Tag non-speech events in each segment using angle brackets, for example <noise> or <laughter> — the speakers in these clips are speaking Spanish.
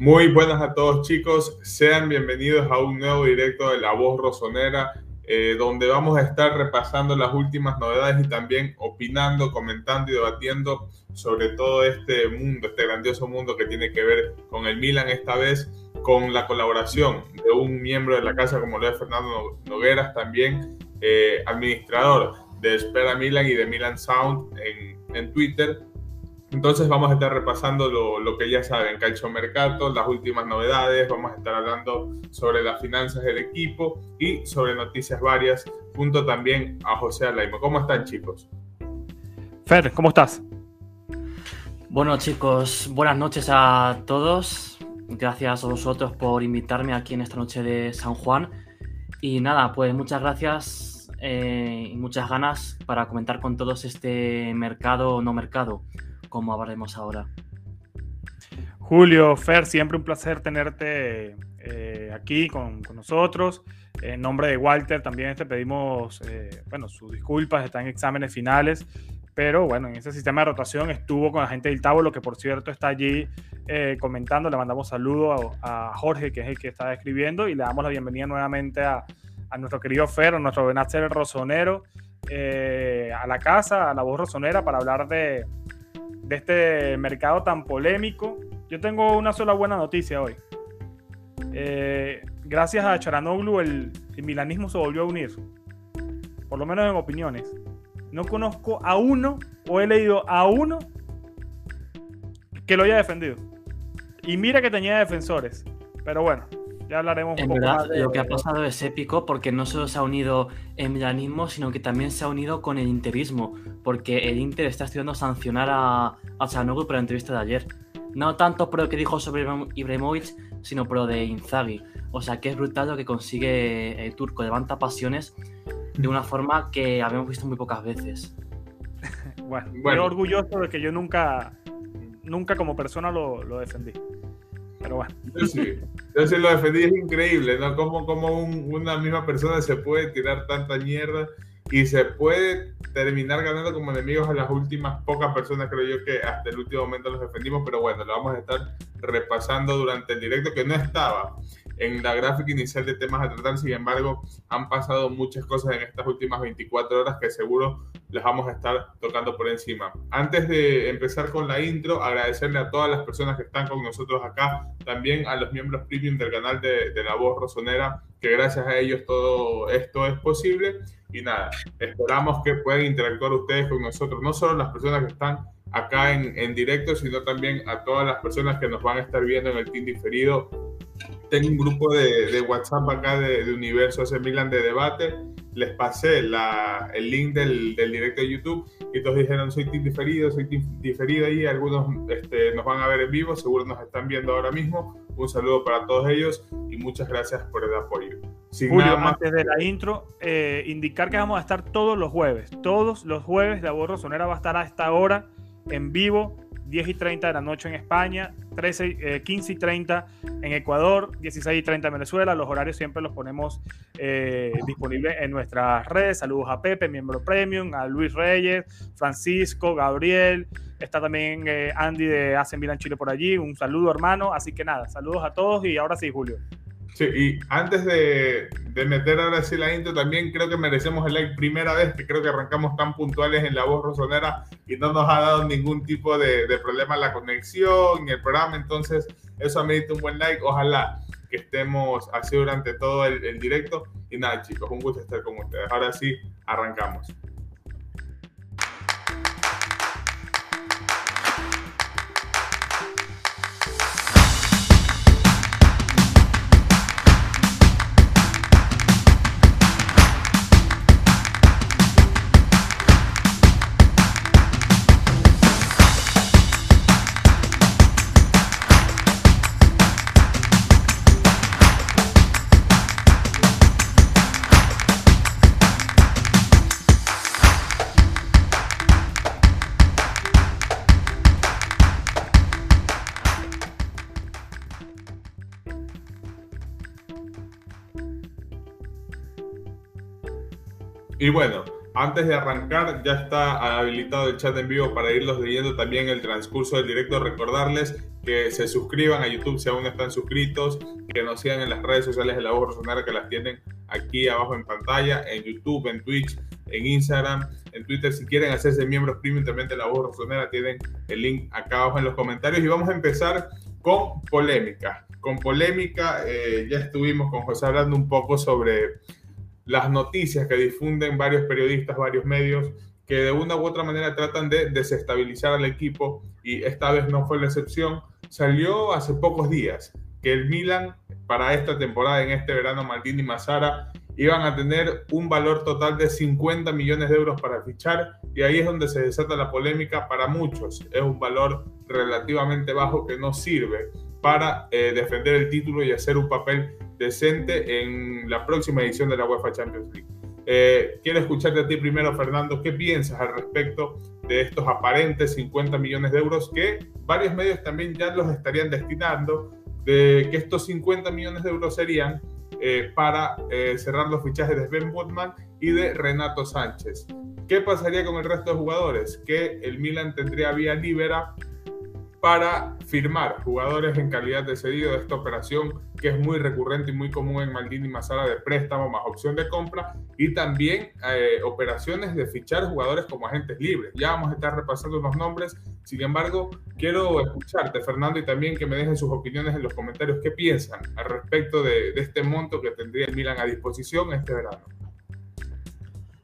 Muy buenas a todos chicos, sean bienvenidos a un nuevo directo de La Voz Rosonera, eh, donde vamos a estar repasando las últimas novedades y también opinando, comentando y debatiendo sobre todo este mundo, este grandioso mundo que tiene que ver con el Milan esta vez, con la colaboración de un miembro de la casa como lo es Fernando Nogueras, también eh, administrador de Espera Milan y de Milan Sound en, en Twitter entonces vamos a estar repasando lo, que ya saben, Calcio Mercato, las últimas novedades, vamos a estar hablando sobre las finanzas del equipo y sobre noticias varias, junto también a José Alaimo. ¿Cómo están chicos? Fer, ¿cómo estás? Bueno chicos, buenas noches a todos. Gracias a vosotros por invitarme aquí en esta noche de San Juan. Y nada, pues muchas gracias eh, y muchas ganas para comentar con todos este mercado o no mercado como hablaremos ahora. Julio, Fer, siempre un placer tenerte eh, aquí con, nosotros. En nombre de Walter también te pedimos, eh, bueno, sus disculpas, está en exámenes finales, pero bueno, en ese sistema de rotación estuvo con la gente del Tabo, lo que por cierto está allí eh, comentando. Le mandamos saludo a, Jorge, que es el que está escribiendo, y le damos la bienvenida nuevamente a, nuestro querido Fer, a nuestro Benacer Rosonero, a la casa, a la voz rosonera, para hablar de, de este mercado tan polémico. Yo tengo una sola buena noticia hoy. Eh, gracias a Charanoglu el, milanismo se volvió a unir. Por lo menos en opiniones. No conozco a uno o he leído a uno que lo haya defendido. Y mira que tenía defensores. Pero bueno, ya hablaremos un poco más de... Lo que ha pasado es épico porque no solo se ha unido el milanismo, sino que también se ha unido con el interismo, porque el Inter está estudiando sancionar a, a Chanoglu por la entrevista de ayer. No tanto por lo que dijo sobre Ibrahimovic, sino por lo de Inzaghi. O sea que es brutal lo que consigue el turco, levanta pasiones de una forma que habíamos visto muy pocas veces. <laughs> bueno, bueno. orgulloso de que yo nunca, nunca como persona lo, lo defendí. Pero bueno. Yo sí, yo sí lo defendí, es increíble, ¿no? Como, como una misma persona se puede tirar tanta mierda y se puede terminar ganando como enemigos a las últimas pocas personas, creo yo que hasta el último momento los defendimos, pero bueno, lo vamos a estar repasando durante el directo que no estaba en la gráfica inicial de temas a tratar. Sin embargo, han pasado muchas cosas en estas últimas 24 horas que seguro les vamos a estar tocando por encima. Antes de empezar con la intro, agradecerle a todas las personas que están con nosotros acá, también a los miembros premium del canal de, La Voz Rosonera, que gracias a ellos todo esto es posible. Y nada, esperamos que puedan interactuar ustedes con nosotros, no solo las personas que están acá en, en directo, sino también a todas las personas que nos van a estar viendo en el team diferido tengo un grupo de, WhatsApp acá de, Universo AC Milan de debate. Les pasé el link del, directo de YouTube y todos dijeron: Soy team diferido, soy team diferido. Y algunos este, nos van a ver en vivo, seguro nos están viendo ahora mismo. Un saludo para todos ellos y muchas gracias por el apoyo. Sin Julio, antes de la intro, eh, indicar que vamos a estar todos los jueves. Todos los jueves la voz rosonera va a estar a esta hora en vivo 10 y 30 de la noche en España, 13, 15 eh, y 30 en Ecuador, 16 y 30 en Venezuela. Los horarios siempre los ponemos eh, disponibles en nuestras redes. Saludos a Pepe, miembro premium, a Luis Reyes, Francisco, Gabriel. Está también eh, Andy de AC Milan Chile por allí. Un saludo, hermano. Así que nada, saludos a todos y ahora sí, Julio. Sí, y antes de, de, meter ahora sí la intro, también creo que merecemos el like. Primera vez que creo que arrancamos tan puntuales en la voz rosonera y no nos ha dado ningún tipo de, de problema la conexión ni el programa. Entonces, eso amerita un buen like. Ojalá que estemos así durante todo el, el directo. Y nada, chicos, un gusto estar con ustedes. Ahora sí, arrancamos. Y bueno, Antes de arrancar, ya está habilitado el chat en vivo para irlos leyendo también el transcurso del directo. Recordarles que se suscriban a YouTube si aún no están suscritos, que nos sigan en las redes sociales de La Voz Rosonera que las tienen aquí abajo en pantalla, en YouTube, en Twitch, en Instagram, en Twitter. Si quieren hacerse miembros premium también de La Voz Rosonera, tienen el link acá abajo en los comentarios. Y vamos a empezar con polémica. Con polémica, eh, ya estuvimos con José hablando un poco sobre las noticias que difunden varios periodistas, varios medios, que de una u otra manera tratan de desestabilizar al equipo y esta vez no fue la excepción. Salió hace pocos días que el Milan para esta temporada, en este verano, Maldini y Massara iban a tener un valor total de 50 millones de euros para fichar y ahí es donde se desata la polémica para muchos. Es un valor relativamente bajo que no sirve para eh, defender el título y hacer un papel decente en la próxima edición de la UEFA Champions League. Eh, quiero escucharte a ti primero, Fernando. ¿Qué piensas al respecto de estos aparentes 50 millones de euros que varios medios también ya los estarían destinando? De que estos 50 millones de euros serían eh, para cerrar los fichajes de Ben Woodman y de Renato Sánchez. ¿Qué pasaría con el resto de jugadores? Que el Milan tendría vía libera para firmar jugadores en calidad de cedido de esta operación que es muy recurrente y muy común en Maldini y Masala de préstamo más opción de compra y también eh, operaciones de fichar jugadores como agentes libres. Ya vamos a estar repasando unos nombres, sin embargo, quiero escucharte Fernando y también que me dejen sus opiniones en los comentarios qué piensan al respecto de, de este monto que tendría el Milan a disposición este verano.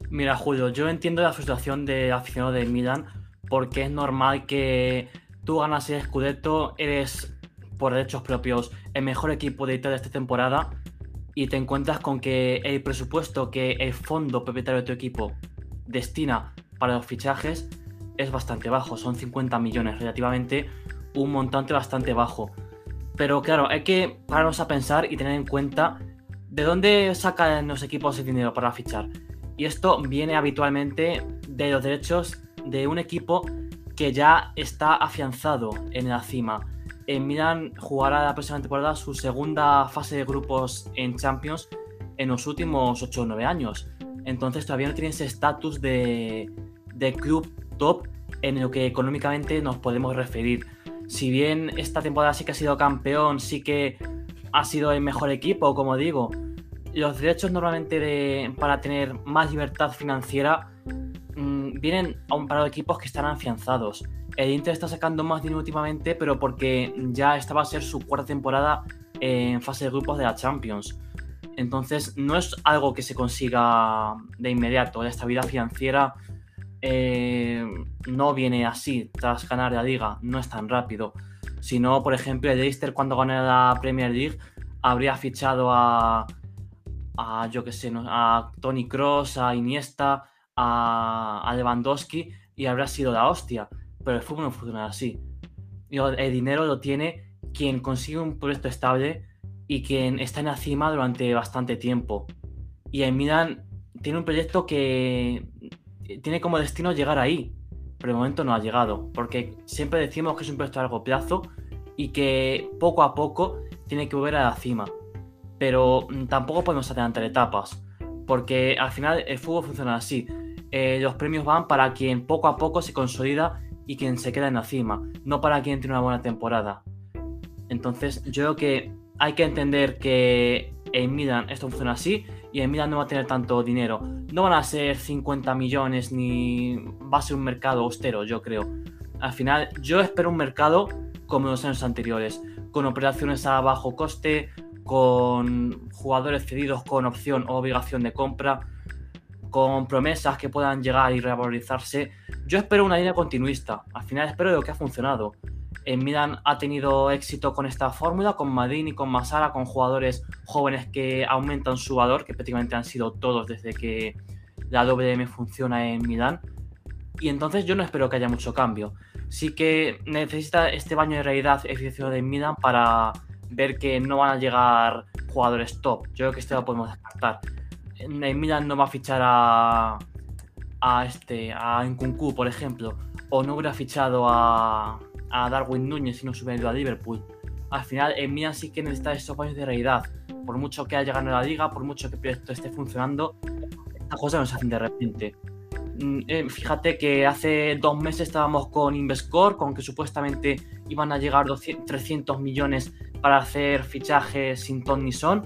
Mira Julio, yo entiendo la frustración de aficionado del Milan porque es normal que tú ganas el Scudetto, eres por derechos propios el mejor equipo de Italia esta temporada y te encuentras con que el presupuesto que el fondo propietario de tu equipo destina para los fichajes es bastante bajo, son 50 millones, relativamente un montante bastante bajo. Pero claro, hay que pararnos a pensar y tener en cuenta de dónde sacan los equipos el dinero para fichar. Y esto viene habitualmente de los derechos de un equipo que ya está afianzado en la cima. En Milan jugará la próxima temporada su segunda fase de grupos en Champions en los últimos 8 o 9 años. Entonces todavía no tiene ese estatus de, de club top en lo que económicamente nos podemos referir. Si bien esta temporada sí que ha sido campeón, sí que ha sido el mejor equipo, como digo, los derechos normalmente para tener más libertad financiera vienen a un par de equipos que están afianzados. El Inter está sacando más dinero últimamente, pero porque ya esta va a ser su cuarta temporada en fase de grupos de la Champions. Entonces, no es algo que se consiga de inmediato. La estabilidad financiera eh, no viene así tras ganar la liga, no es tan rápido. Si no, por ejemplo, el Leicester cuando gane la Premier League habría fichado a, a yo que sé, a Tony Cross, a Iniesta, a, Lewandowski y habrá sido la hostia. Pero el fútbol no funciona así. El dinero lo tiene quien consigue un proyecto estable y quien está en la cima durante bastante tiempo. Y en Milan tiene un proyecto que tiene como destino llegar ahí, pero de momento no ha llegado, porque siempre decimos que es un proyecto a largo plazo y que poco a poco tiene que volver a la cima. Pero mm, tampoco podemos adelantar etapas, porque al final el fútbol funciona así. Eh, los premios van para quien poco a poco se consolida y quien se queda en la cima, no para quien tiene una buena temporada. Entonces, yo creo que hay que entender que en Milan esto funciona así y en Milan no va a tener tanto dinero. No van a ser 50 millones ni va a ser un mercado austero, yo creo. Al final, yo espero un mercado como los años anteriores, con operaciones a bajo coste, con jugadores cedidos con opción o obligación de compra con promesas que puedan llegar y revalorizarse. Yo espero una línea continuista. Al final espero lo que ha funcionado. En Milan ha tenido éxito con esta fórmula, con Madini, con Masara, con jugadores jóvenes que aumentan su valor, que prácticamente han sido todos desde que la WM funciona en Milan. Y entonces yo no espero que haya mucho cambio. Sí que necesita este baño de realidad eficiencia de Milan para ver que no van a llegar jugadores top. Yo creo que este lo podemos descartar Milan no va a fichar a, a este, a Nkunku, por ejemplo, o no hubiera fichado a, a Darwin Núñez si no se hubiera ido a Liverpool. Al final, en Milan sí que necesita esos años de realidad. Por mucho que haya ganado la liga, por mucho que el proyecto esté funcionando, estas cosas no se hacen de repente. Mm, eh, fíjate que hace dos meses estábamos con Invescore, con que supuestamente iban a llegar 300 millones para hacer fichajes sin ton ni son.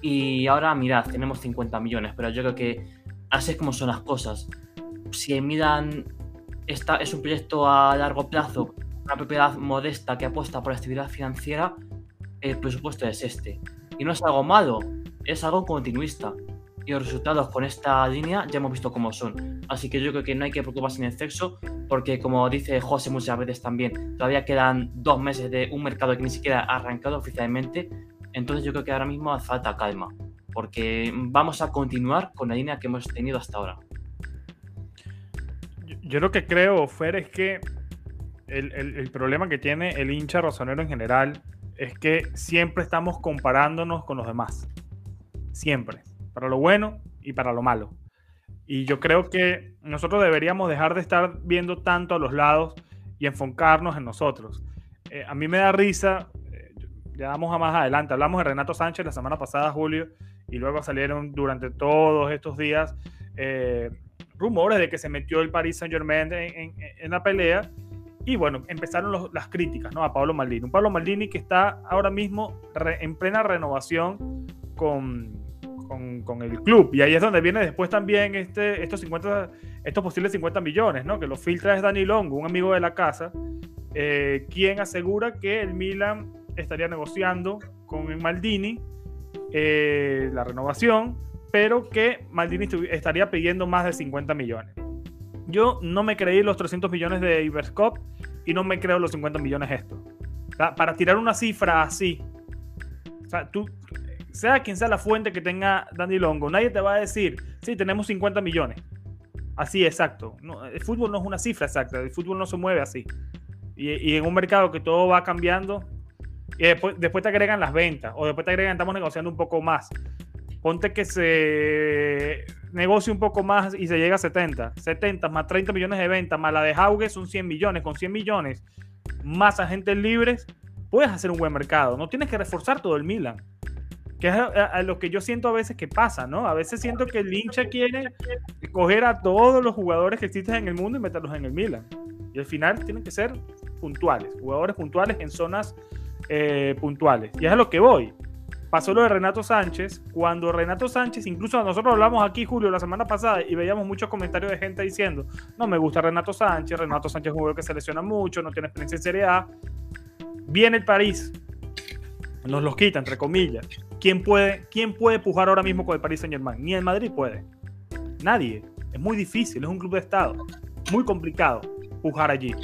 Y ahora, mirad, tenemos 50 millones, pero yo creo que así es como son las cosas. Si Milan está, es un proyecto a largo plazo, una propiedad modesta que apuesta por la estabilidad financiera, el presupuesto es este. Y no es algo malo, es algo continuista y los resultados con esta línea ya hemos visto cómo son. Así que yo creo que no hay que preocuparse en exceso, porque como dice José muchas veces también, todavía quedan dos meses de un mercado que ni siquiera ha arrancado oficialmente. Entonces yo creo que ahora mismo hace falta calma, porque vamos a continuar con la línea que hemos tenido hasta ahora. Yo, lo que creo, Fer, es que el, el problema que tiene el hincha rosonero en general es que siempre estamos comparándonos con los demás. Siempre para lo bueno y para lo malo. Y yo creo que nosotros deberíamos dejar de estar viendo tanto a los lados y enfocarnos en nosotros. Eh, a mí me da risa, ya vamos a más adelante, hablamos de Renato Sánchez la semana pasada, Julio, y luego salieron durante todos estos días eh, rumores de que se metió el Paris Saint Germain en, la pelea. Y bueno, empezaron las críticas ¿no? a Pablo Maldini. Un Pablo Maldini que está ahora mismo en plena renovación con, con, el club. Y ahí es donde viene después también este, estos, 50, estos posibles 50 millones, ¿no? que los filtra es Dani Longo, un amigo de la casa, eh, quien asegura que el Milan estaría negociando con Maldini eh, la renovación, pero que Maldini estaría pidiendo más de 50 millones. Yo no me creí los 300 millones de Iberscop y no me creo los 50 millones estos. para tirar una cifra así, sea, tú, sea quien sea la fuente que tenga Danny Longo, nadie te va a decir, sí, tenemos 50 millones. Así, exacto. el fútbol no es una cifra exacta, el fútbol no se mueve así. Y, en un mercado que todo va cambiando, y después, después te agregan las ventas, o después te agregan, estamos negociando un poco más. Ponte que se negocie un poco más y se llega a 70. 70 más 30 millones de ventas, más la de Hauge son 100 millones. Con 100 millones más agentes libres, puedes hacer un buen mercado. No tienes que reforzar todo el Milan que es a, lo que yo siento a veces que pasa, ¿no? A veces siento que el hincha quiere coger a todos los jugadores que existen en el mundo y meterlos en el Milan. Y al final tienen que ser puntuales, jugadores puntuales en zonas eh, puntuales. Y es a lo que voy. Pasó lo de Renato Sánchez, cuando Renato Sánchez, incluso nosotros hablamos aquí, Julio, la semana pasada, y veíamos muchos comentarios de gente diciendo, no me gusta Renato Sánchez, Renato Sánchez es un jugador que se lesiona mucho, no tiene experiencia en Serie A. Viene el París, nos los quita, entre comillas. ¿Quién puede, ¿Quién puede pujar ahora mismo con el Paris Saint Germain? Ni el Madrid puede. Nadie. Es muy difícil, es un club de Estado. Muy complicado pujar allí.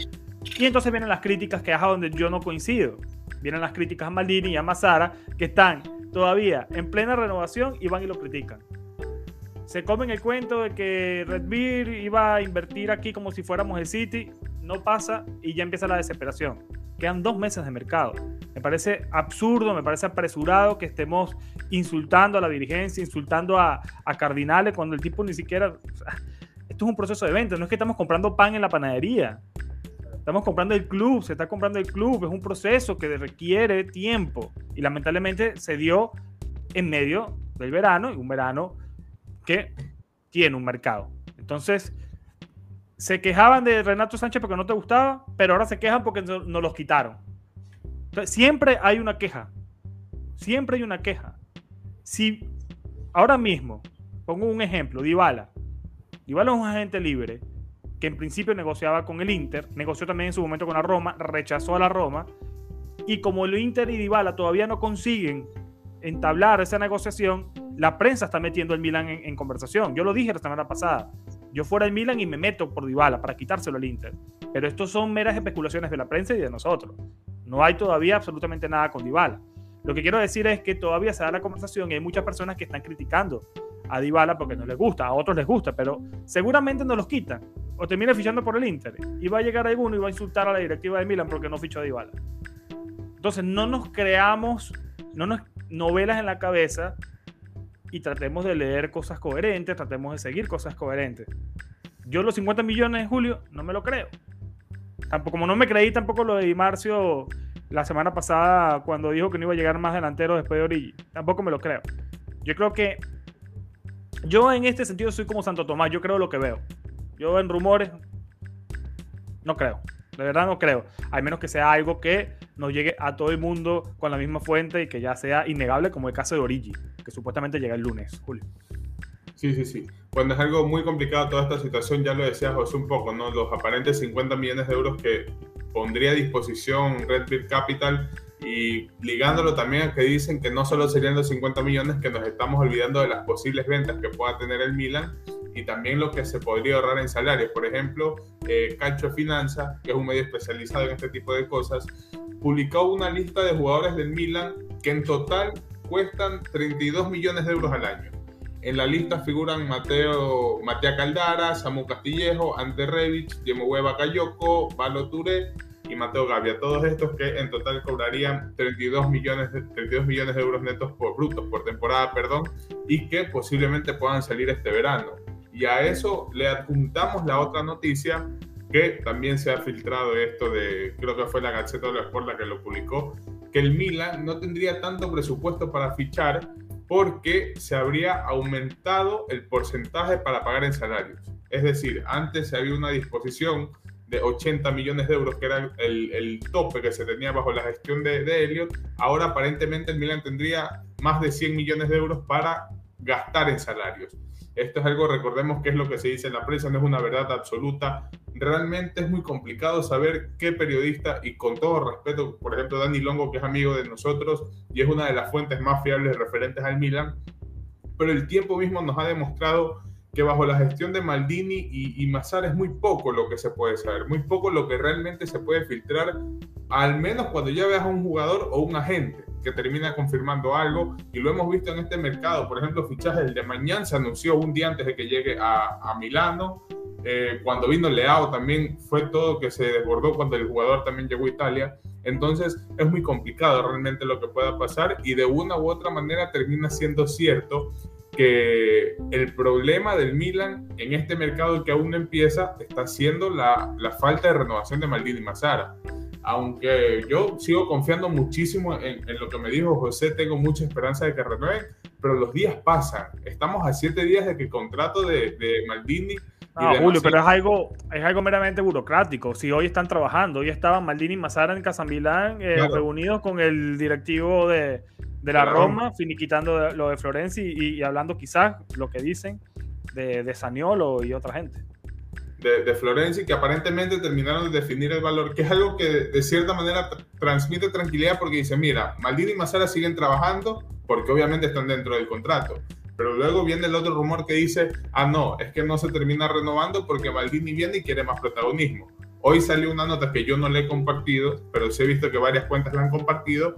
Y entonces vienen las críticas que es a donde yo no coincido. Vienen las críticas a Maldini y a Mazara, que están todavía en plena renovación y van y lo critican. Se comen el cuento de que Red Bull iba a invertir aquí como si fuéramos el City. No pasa y ya empieza la desesperación. Quedan dos meses de mercado. Me parece absurdo, me parece apresurado que estemos insultando a la dirigencia, insultando a, Cardinales cuando el tipo ni siquiera... esto es un proceso de venta, no es que estamos comprando pan en la panadería. Estamos comprando el club, se está comprando el club, es un proceso que requiere tiempo y lamentablemente se dio en medio del verano y un verano que tiene un mercado. Entonces, se quejaban de Renato Sánchez porque no te gustaba, pero ahora se quejan porque nos no los quitaron. siempre hay una queja. Siempre hay una queja. Si ahora mismo, pongo un ejemplo, Dybala. Dybala es un agente libre que en principio negociaba con el Inter, negoció también en su momento con la Roma, rechazó a la Roma, y como el Inter y Dybala todavía no consiguen entablar esa negociación, la prensa está metiendo el Milan en, en conversación. Yo lo dije la semana pasada yo fuera el Milan y me meto por Dybala para quitárselo al Inter. Pero estos son meras especulaciones de la prensa y de nosotros. No hay todavía absolutamente nada con Dybala. Lo que quiero decir es que todavía se da la conversación y hay muchas personas que están criticando a Dybala porque no les gusta, a otros les gusta, pero seguramente no los quitan o termina fichando por el Inter y va a llegar alguno y va a insultar a la directiva de Milan porque no fichó a Dybala. Entonces no nos creamos, no nos novelas en la cabeza y tratemos de leer cosas coherentes, tratemos de seguir cosas coherentes. Yo los 50 millones de Julio no me lo creo. Tampoco, como no me creí tampoco lo de Di Marcio la semana pasada cuando dijo que no iba a llegar más delantero después de Origi. Tampoco me lo creo. Yo creo que yo en este sentido soy como Santo Tomás, yo creo lo que veo. Yo en rumores, no creo. De verdad no creo. Al menos que sea algo que nos llegue a todo el mundo con la misma fuente y que ya sea innegable, como el caso de Origi, que supuestamente llega el lunes, Julio. Sí, sí, sí. Bueno, es algo muy complicado toda esta situación, ya lo decía José un poco, ¿no? Los aparentes 50 millones de euros que pondría a disposición Red Bull Capital y ligándolo también a que dicen que no solo serían los 50 millones, que nos estamos olvidando de las posibles ventas que pueda tener el Milan y también lo que se podría ahorrar en salarios. Por ejemplo, eh, Calcio Finanza, que es un medio especializado en este tipo de cosas, publicó una lista de jugadores del Milan que en total cuestan 32 millones de euros al año. En la lista figuran Mateo, Matea Caldara, Samu Castillejo, Ante Revich, Diemo Hueva Cayoko, Valo Touré y Mateo Gavia. Todos estos que en total cobrarían 32 millones de, 32 millones de euros netos por brutos por temporada, perdón, y que posiblemente puedan salir este verano. Y a eso le adjuntamos la otra noticia que también se ha filtrado esto de, creo que fue la Gazzetta dello Sport la que lo publicó, que el Milan no tendría tanto presupuesto para fichar porque se habría aumentado el porcentaje para pagar en salarios. Es decir, antes había una disposición de 80 millones de euros, que era el, el tope que se tenía bajo la gestión de, de Elliot. Ahora aparentemente el Milan tendría más de 100 millones de euros para gastar en salarios. Esto es algo, recordemos que es lo que se dice en la prensa, no es una verdad absoluta. Realmente es muy complicado saber qué periodista, y con todo respeto, por ejemplo, Dani Longo, que es amigo de nosotros y es una de las fuentes más fiables referentes al Milan, pero el tiempo mismo nos ha demostrado que bajo la gestión de Maldini y, y Massara es muy poco lo que se puede saber, muy poco lo que realmente se puede filtrar, al menos cuando ya veas a un jugador o un agente que termina confirmando algo y lo hemos visto en este mercado. Por ejemplo, fichaje el de mañana se anunció un día antes de que llegue a, a Milano. Eh, cuando vino Leao también fue todo que se desbordó cuando el jugador también llegó a Italia. Entonces es muy complicado realmente lo que pueda pasar y de una u otra manera termina siendo cierto que el problema del Milan en este mercado que aún no empieza está siendo la, la falta de renovación de Maldini y Massara aunque yo sigo confiando muchísimo en, en, lo que me dijo José, tengo mucha esperanza de que renueven, pero los días pasan. Estamos a siete días de que el contrato de, de Maldini. No, Julio, pero es algo, es algo meramente burocrático. Si hoy están trabajando, hoy estaban Maldini y Mazara en Casa Milán eh, claro. reunidos con el directivo de, de la. Roma, finiquitando lo de Florencia y, y, hablando quizás lo que dicen de, de Saniolo y otra gente de, de Florencia que aparentemente terminaron de definir el valor, que es algo que de, de cierta manera transmite tranquilidad porque dice, mira, Maldini y Mazara siguen trabajando porque obviamente están dentro del contrato. Pero luego viene el otro rumor que dice, ah, no, es que no se termina renovando porque Maldini viene y quiere más protagonismo. Hoy salió una nota que yo no le he compartido, pero sí he visto que varias cuentas la han compartido,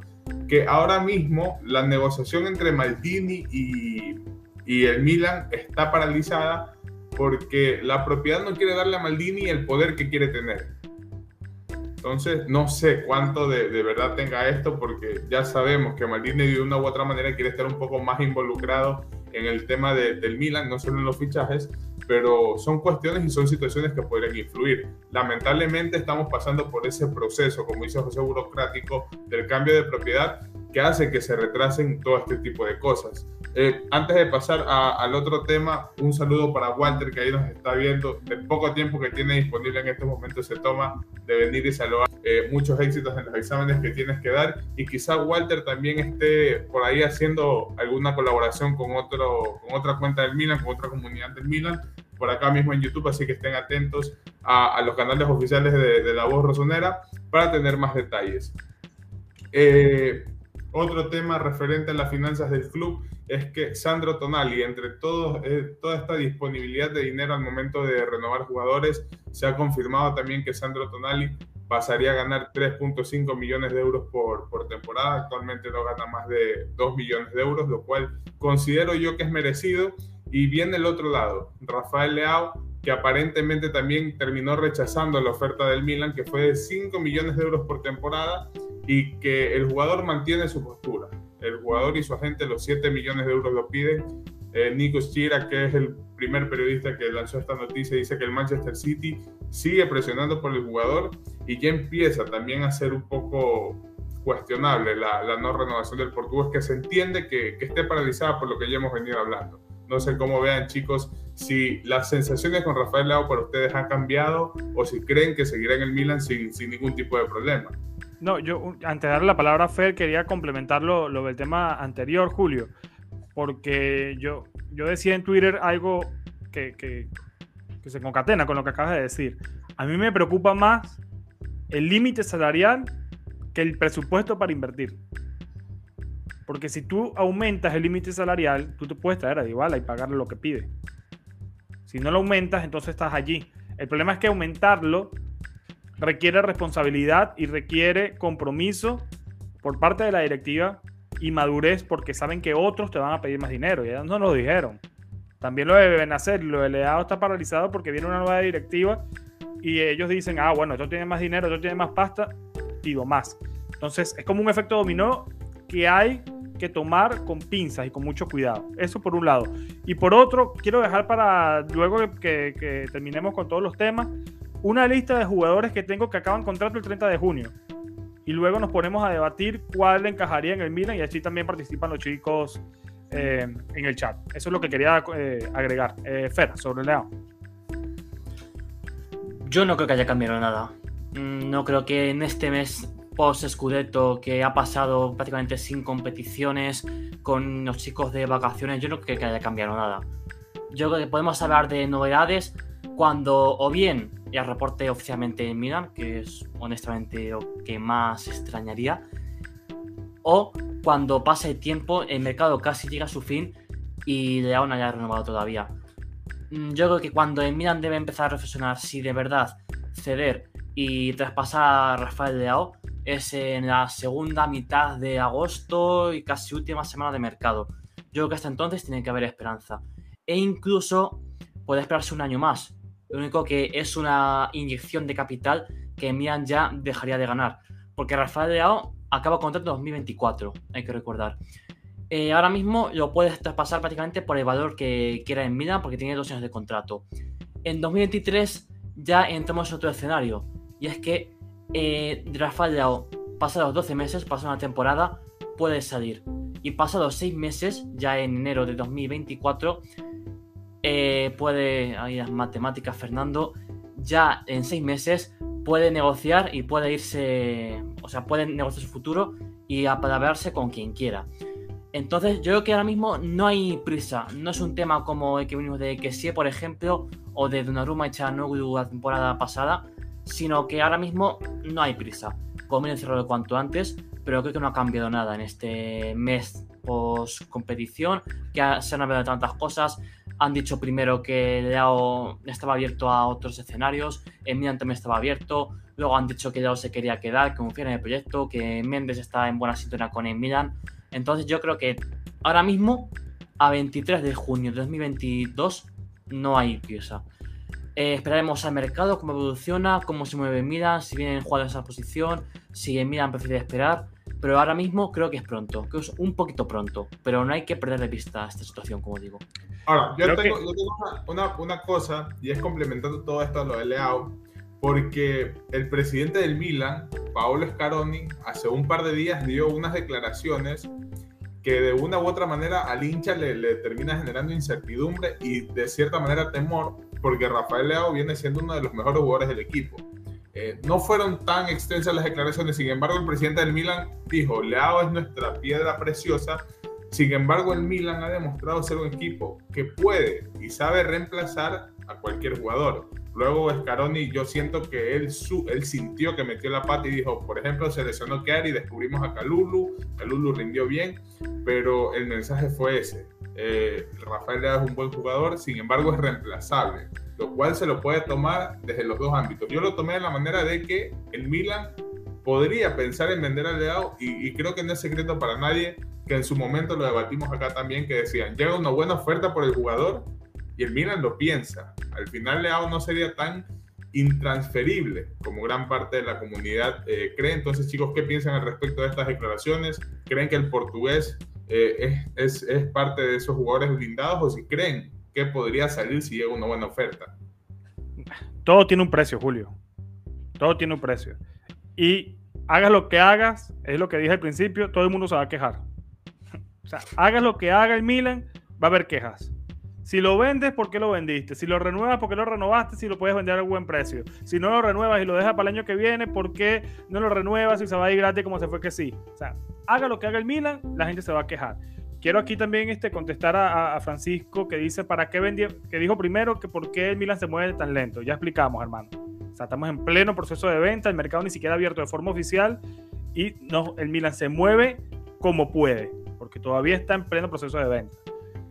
que ahora mismo la negociación entre Maldini y, y el Milan está paralizada porque la propiedad no quiere darle a Maldini el poder que quiere tener. Entonces, no sé cuánto de, de, verdad tenga esto, porque ya sabemos que Maldini de una u otra manera quiere estar un poco más involucrado en el tema de, del Milan, no solo en los fichajes, pero son cuestiones y son situaciones que podrían influir. Lamentablemente estamos pasando por ese proceso, como dice José, burocrático del cambio de propiedad que hace que se retrasen todo este tipo de cosas. Eh, antes de pasar a, al otro tema, un saludo para Walter que ahí nos está viendo. De poco tiempo que tiene disponible en estos momentos se toma de venir y saludar. Eh, muchos éxitos en los exámenes que tienes que dar y quizá Walter también esté por ahí haciendo alguna colaboración con, otro, con otra cuenta del Milan, con otra comunidad del Milan, por acá mismo en YouTube, así que estén atentos a, a los canales oficiales de, de, La Voz Rosonera para tener más detalles. Eh, otro tema referente a las finanzas del club es que Sandro Tonali, entre todos, eh, toda esta disponibilidad de dinero al momento de renovar jugadores, se ha confirmado también que Sandro Tonali pasaría a ganar 3.5 millones de euros por, por, temporada. Actualmente no gana más de 2 millones de euros, lo cual considero yo que es merecido. Y viene el otro lado, Rafael Leao, que aparentemente también terminó rechazando la oferta del Milan, que fue de 5 millones de euros por temporada y que el jugador mantiene su postura. El jugador y su agente los 7 millones de euros lo piden. Eh, Nico Schira, que es el primer periodista que lanzó esta noticia, dice que el Manchester City sigue presionando por el jugador y ya empieza también a ser un poco cuestionable la, la no renovación del portugués, que se entiende que, que, esté paralizada por lo que ya hemos venido hablando. No sé cómo vean chicos si las sensaciones con Rafael Leao para ustedes han cambiado o si creen que seguirá en el Milan sin, sin ningún tipo de problema. No, yo antes de darle la palabra a Fer quería complementar lo, del tema anterior, Julio, porque yo, yo decía en Twitter algo que, que, que se concatena con lo que acabas de decir. A mí me preocupa más el límite salarial que el presupuesto para invertir. Porque si tú aumentas el límite salarial, tú te puedes traer a Dybala y pagarle lo que pide. Si no lo aumentas, entonces estás allí. El problema es que aumentarlo requiere responsabilidad y requiere compromiso por parte de la directiva y madurez porque saben que otros te van a pedir más dinero. Y ellos no lo dijeron. También lo deben hacer. Lo de Leao está paralizado porque viene una nueva directiva y ellos dicen, ah, bueno, esto tiene más dinero, esto tiene más pasta, pido más. Entonces es como un efecto dominó que hay que tomar con pinzas y con mucho cuidado. Eso por un lado. Y por otro, quiero dejar para luego que, terminemos con todos los temas, una lista de jugadores que tengo que acaban contrato el 30 de junio. Y luego nos ponemos a debatir cuál encajaría en el Milan y así también participan los chicos eh, en el chat. Eso es lo que quería eh, agregar. Eh, Fer, sobre Leao. Yo no creo que haya cambiado nada. Mm, no creo que en este mes post Scudetto que ha pasado prácticamente sin competiciones, con los chicos de vacaciones, yo no creo que haya cambiado nada. Yo creo que podemos hablar de novedades cuando o bien ya reporte oficialmente en Milan, que es honestamente lo que más extrañaría, o cuando pase el tiempo, el mercado casi llega a su fin y León haya renovado todavía. Mm, yo creo que cuando el Milan debe empezar a reflexionar si de verdad ceder y traspasar a Rafael Leao es en la segunda mitad de agosto y casi última semana de mercado. Yo creo que hasta entonces tiene que haber esperanza. E incluso puede esperarse un año más. Lo único que es una inyección de capital que Milan ya dejaría de ganar. Porque Rafael Leao acaba contrato en 2024, hay que recordar. Eh, ahora mismo lo puedes traspasar prácticamente por el valor que quiera en Milan porque tiene dos años de contrato. En 2023 ya entramos en otro escenario. Y es que eh, Rafael Leao, pasados 12 meses, pasada una temporada, puede salir. Y pasados 6 meses, ya en enero de 2024, eh, puede, ahí las matemáticas Fernando, ya en 6 meses puede negociar y puede irse, o sea, puede negociar su futuro y apalabrarse con quien quiera. Entonces, yo creo que ahora mismo no hay prisa. No es un tema como el que venimos de sí, por ejemplo, o de Donnarumma y Chanoglu la temporada pasada, sino que ahora mismo no hay prisa. Conviene cerrarlo cuanto antes, pero creo que no ha cambiado nada en este mes post competición, que se han hablado de tantas cosas. Han dicho primero que Leao estaba abierto a otros escenarios, el Milan también estaba abierto, luego han dicho que Leao se quería quedar, que confía en el proyecto, que Méndez está en buena sintonía con el Milan. Entonces yo creo que ahora mismo, a 23 de junio de 2022, no hay prisa. Eh, esperaremos al mercado, cómo evoluciona, cómo se mueve Milan, si vienen jugadores a esa posición, si Milan prefiere esperar. Pero ahora mismo creo que es pronto, creo que es un poquito pronto, pero no hay que perder de vista esta situación, como digo. Ahora, yo tengo, una, una, cosa, y es complementando todo esto a lo de Leao, porque el presidente del Milan, Paolo Scaroni, hace un par de días dio unas declaraciones que de una u otra manera al hincha le, le termina generando incertidumbre y de cierta manera temor porque Rafael Leao viene siendo uno de los mejores jugadores del equipo. Eh, no fueron tan extensas las declaraciones, sin embargo el presidente del Milan dijo, Leao es nuestra piedra preciosa, sin embargo el Milan ha demostrado ser un equipo que puede y sabe reemplazar a cualquier jugador. Luego Scaroni, yo siento que él, su, él sintió que metió la pata y dijo, por ejemplo, se lesionó descubrimos a Calulu, Calulu rindió bien, pero el mensaje fue ese. Eh, Rafael Leao es un buen jugador, sin embargo es reemplazable, lo cual se lo puede tomar desde los dos ámbitos. Yo lo tomé de la manera de que el Milan podría pensar en vender a Leao y, creo que no es secreto para nadie que en su momento lo debatimos acá también, que decían, llega una buena oferta por el jugador, y el Milan lo piensa. Al final Leao no sería tan intransferible como gran parte de la comunidad eh, cree. Entonces, chicos, ¿qué piensan al respecto de estas declaraciones? ¿Creen que el portugués eh, es, es, parte de esos jugadores blindados o si creen que podría salir si llega una buena oferta? Todo tiene un precio, Julio. Todo tiene un precio. Y hagas lo que hagas, es lo que dije al principio, todo el mundo se va a quejar. <laughs> O sea, hagas lo que haga el Milan, va a haber quejas Si lo vendes, ¿por qué lo vendiste? Si lo renuevas, ¿por qué lo renovaste? Si lo puedes vender a buen precio. Si no lo renuevas y lo dejas para el año que viene, ¿por qué no lo renuevas y se va a ir gratis como se fue que sí? O sea, haga lo que haga el Milan, la gente se va a quejar. Quiero aquí también este, contestar a, Francisco que dice, ¿para qué vendió? Que dijo primero que por qué el Milan se mueve tan lento. Ya explicamos, hermano. O sea, estamos en pleno proceso de venta, el mercado ni siquiera abierto de forma oficial y no, el Milan se mueve como puede, porque todavía está en pleno proceso de venta.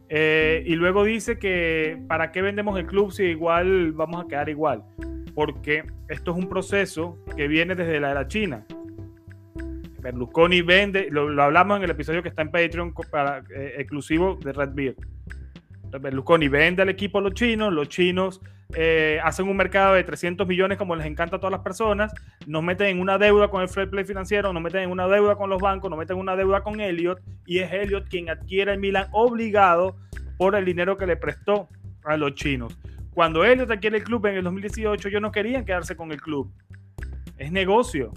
Eh, y luego dice que para qué vendemos el club si igual vamos a quedar igual. Porque esto es un proceso que viene desde la era china. Berlusconi vende, lo, hablamos en el episodio que está en Patreon para, eh, exclusivo de Red Beard. Berlusconi vende al equipo a los chinos, los chinos eh, hacen un mercado de 300 millones como les encanta a todas las personas, nos meten en una deuda con el fair play financiero, nos meten en una deuda con los bancos, nos meten en una deuda con Elliot y es Elliot quien adquiere el Milan obligado por el dinero que le prestó a los chinos. Cuando Elliot adquiere el club en el 2018, ellos no querían quedarse con el club. Es negocio.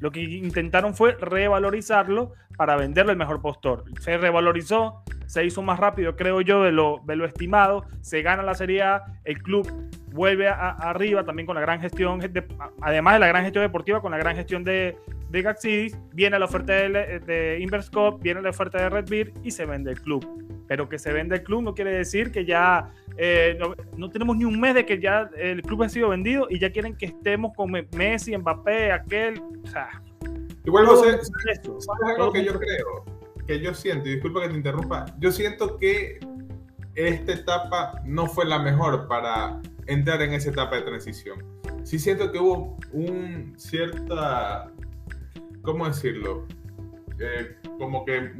Lo que intentaron fue revalorizarlo para venderlo el mejor postor. Se revalorizó, se hizo más rápido, creo yo, de lo, de lo estimado. Se gana la Serie A, el club vuelve arriba también con la gran gestión, además de la gran gestión deportiva, con la gran gestión de, de Gaxidis, viene la oferta de, de Inverscope, viene la oferta de Red Beer y se vende el club. Pero que se vende el club no quiere decir que ya eh, no, tenemos ni un mes de que ya el club ha sido vendido y ya quieren que estemos con Messi, Mbappé, aquel. O sea, Igual, José, ¿sabes algo que yo creo? Que yo siento, y disculpa que te interrumpa, yo siento que esta etapa no fue la mejor para entrar en esa etapa de transición. Sí siento que hubo un cierta, ¿cómo decirlo? Eh, como que,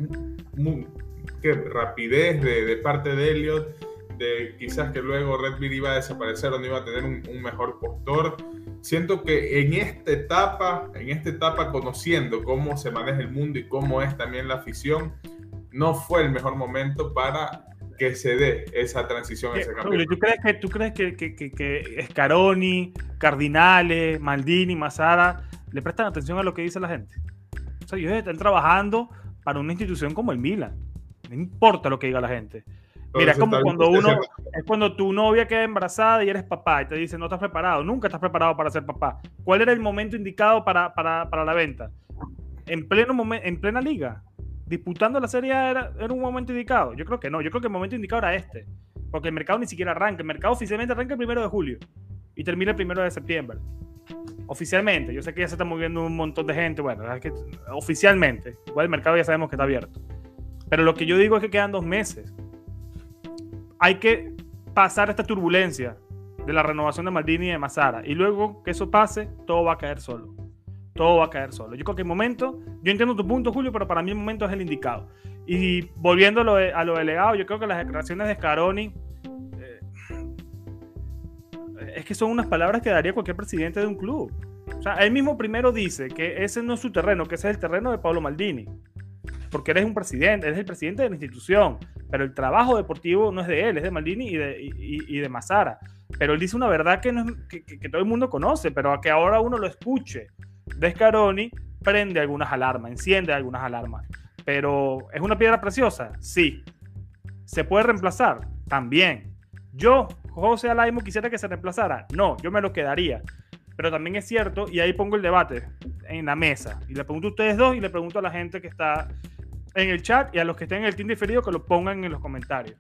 que rapidez de, de, parte de Elliot, de quizás que luego Red Bull iba a desaparecer o no iba a tener un, un mejor postor siento que en esta etapa, en esta etapa conociendo cómo se maneja el mundo y cómo es también la afición, no fue el mejor momento para que se dé esa transición, ese cambio. ¿Tú crees que, tú crees que, que, que, Scaroni, Cardinale, Maldini, Masada le prestan atención a lo que dice la gente? O sea, ellos están trabajando para una institución como el Milan. No importa lo que diga la gente. Mira, es como cuando uno, es cuando tu novia queda embarazada y eres papá y te dice no estás preparado, nunca estás preparado para ser papá. ¿Cuál era el momento indicado para, para, para la venta? En, pleno en plena liga, disputando la serie era, era un momento indicado. Yo creo que no, yo creo que el momento indicado era este, porque el mercado ni siquiera arranca. El mercado oficialmente arranca el primero de julio y termina el primero de septiembre. Oficialmente, yo sé que ya se está moviendo un montón de gente, bueno, es que oficialmente, igual el mercado ya sabemos que está abierto. Pero lo que yo digo es que quedan dos meses hay que pasar esta turbulencia de la renovación de Maldini y de Mazara. Y luego que eso pase, todo va a caer solo. Todo va a caer solo. Yo creo que el momento, yo entiendo tu punto, Julio, pero para mí el momento es el indicado. Y volviendo a lo, de, delegado, yo creo que las declaraciones de Scaroni eh, es que son unas palabras que daría cualquier presidente de un club. O sea, él mismo primero dice que ese no es su terreno, que ese es el terreno de Pablo Maldini. Porque eres un presidente, eres el presidente de la institución pero el trabajo deportivo no es de él, es de Maldini y de, y, de Mazara. Pero él dice una verdad que, no que, todo el mundo conoce, pero a que ahora uno lo escuche de Scaroni, prende algunas alarmas, enciende algunas alarmas. Pero ¿es una piedra preciosa? Sí. ¿Se puede reemplazar? También. Yo, José Alaimo, quisiera que se reemplazara. No, yo me lo quedaría. Pero también es cierto, y ahí pongo el debate en la mesa. Y le pregunto a ustedes dos y le pregunto a la gente que está en el chat y a los que estén en el team diferido que lo pongan en los comentarios.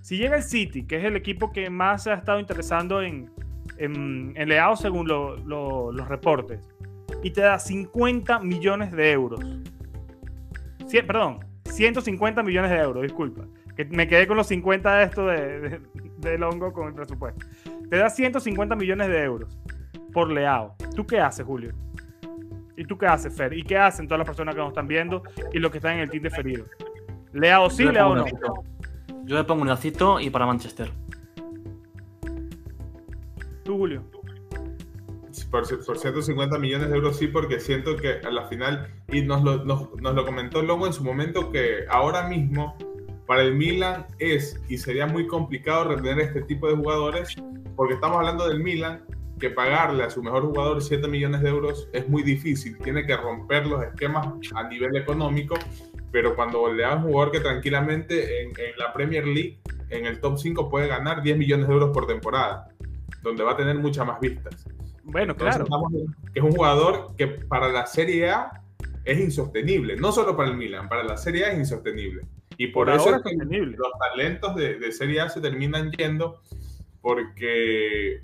Si llega el City, que es el equipo que más se ha estado interesando en, en, Leao según los reportes, y te da 50 millones de euros. perdón, 150 millones de euros, disculpa. Que me quedé con los 50 de esto de, de, Longo con el presupuesto. Te da 150 millones de euros por Leao. ¿Tú qué haces, Julio? ¿Y tú qué haces, Fer? ¿Y qué hacen todas las personas que nos están viendo y los que están en el team de ferido? ¿Lea o sí, lea o no? Yo le pongo un lacito y para Manchester. ¿Tú, Julio? Por, 150 millones de euros sí, porque siento que a la final, y nos lo, nos, lo comentó Longo en su momento, que ahora mismo para el Milan es y sería muy complicado retener este tipo de jugadores, porque estamos hablando del Milan, que pagarle a su mejor jugador 7 millones de euros es muy difícil. Tiene que romper los esquemas a nivel económico, pero cuando le da un jugador que tranquilamente en, la Premier League en el top 5 puede ganar 10 millones de euros por temporada, donde va a tener muchas más vistas. Bueno, claro. Que es un jugador que para la Serie A es insostenible, no solo para el Milan, para la Serie A es insostenible. Y por, eso es que los talentos de, de Serie A se terminan yendo porque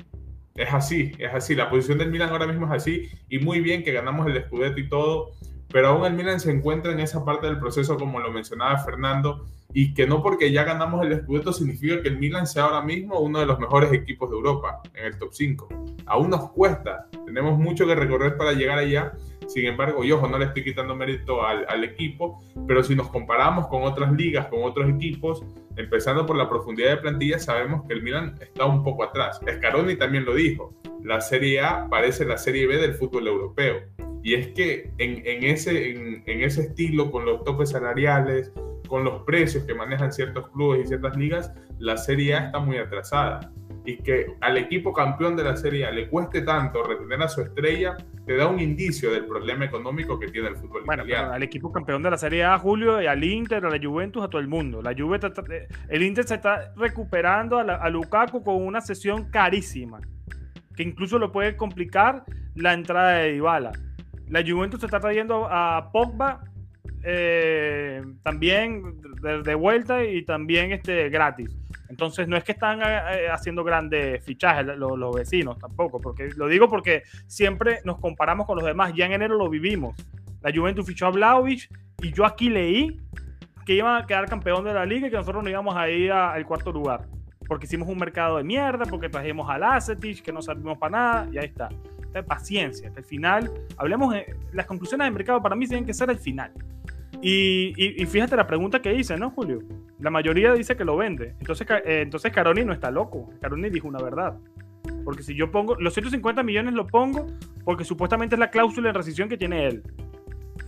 es así, es así. La posición del Milan ahora mismo es así y muy bien que ganamos el Scudetto y todo, pero aún el Milan se encuentra en esa parte del proceso como lo mencionaba Fernando y que no porque ya ganamos el Scudetto significa que el Milan sea ahora mismo uno de los mejores equipos de Europa en el top 5. Aún nos cuesta, tenemos mucho que recorrer para llegar allá. Sin embargo, y ojo, no le estoy quitando mérito al, equipo, pero si nos comparamos con otras ligas, con otros equipos, empezando por la profundidad de plantilla, sabemos que el Milan está un poco atrás. Scaroni también lo dijo, la Serie A parece la Serie B del fútbol europeo. Y es que en, ese, en, ese estilo, con los topes salariales, con los precios que manejan ciertos clubes y ciertas ligas, la Serie A está muy atrasada. Y que al equipo campeón de la Serie A le cueste tanto retener a su estrella, te da un indicio del problema económico que tiene el fútbol bueno, italiano. al equipo campeón de la Serie A, Julio, y al Inter, a la Juventus, a todo el mundo. La Juve el Inter se está recuperando a, Lukaku con una sesión carísima, que incluso lo puede complicar la entrada de Dybala. La Juventus se está trayendo a Pogba eh, también de, vuelta y también este, gratis. Entonces no es que están eh, eh, haciendo grandes fichajes los, vecinos tampoco, porque lo digo porque siempre nos comparamos con los demás. Ya en enero lo vivimos. La Juventus fichó a Vlaovic y yo aquí leí que iban a quedar campeón de la liga y que nosotros no íbamos a ir al cuarto lugar. Porque hicimos un mercado de mierda, porque trajimos al Acetic, que no servimos para nada, y ahí está. Entonces, paciencia, que al final, hablemos de las conclusiones del mercado, para mí tienen que ser el final. Y, fíjate la pregunta que hice, ¿no, Julio? La mayoría dice que lo vende. Entonces, eh, entonces Caroni no está loco. Caroni dijo una verdad. Porque si yo pongo los 150 millones, lo pongo porque supuestamente es la cláusula de rescisión que tiene él.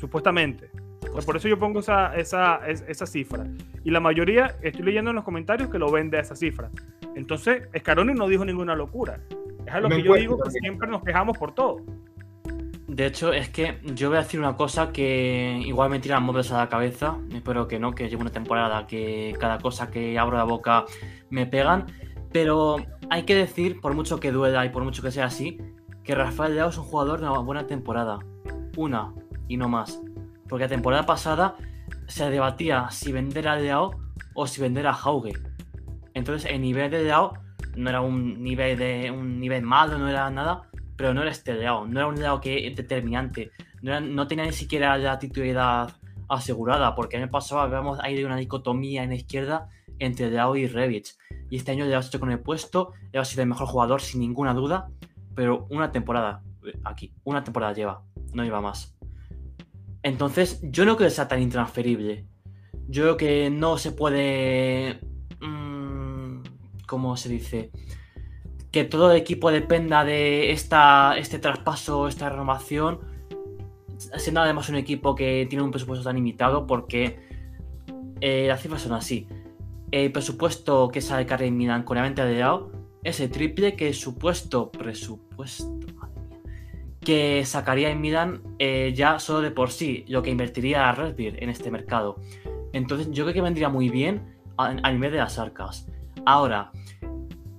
Supuestamente. por eso yo pongo esa, esa, esa cifra. Y la mayoría, estoy leyendo en los comentarios que lo vende a esa cifra. Entonces, Scaroni no dijo ninguna locura. Es a lo que yo digo que siempre nos quejamos por todo. De hecho, es que yo voy a decir una cosa que igual me tiran móviles a la cabeza. Espero que no, que llevo una temporada que cada cosa que abro la boca me pegan. Pero hay que decir, por mucho que duela y por mucho que sea así, que Rafael Leao es un jugador de una buena temporada. Una y no más. Porque la temporada pasada se debatía si vender a Leao o si vender a Jauge. Entonces el nivel de Leao no era un nivel de un nivel malo, no era nada, pero no era este Leao, no era un Leao que determinante, no, no tenía ni siquiera la titularidad asegurada, porque en el pasado habíamos ahí de una dicotomía en la izquierda entre Leao y Revich. Y este año Leao se con el puesto, Leao ha sido el mejor jugador sin ninguna duda, pero una temporada eh, aquí, una temporada lleva, no lleva más. Entonces, yo no creo que sea tan intransferible. Yo creo que no se puede. Mmm, ¿Cómo se dice? que todo el equipo dependa de esta, este traspaso, esta renovación, siendo además un equipo que tiene un presupuesto tan limitado, porque eh, las cifras son así. El presupuesto que sale Carey Milan con la venta de Leao es el triple que el supuesto presupuesto que sacaría en Milan eh, ya solo de por sí, lo que invertiría a Redbeard en este mercado. Entonces yo creo que vendría muy bien a, a nivel de las arcas. Ahora,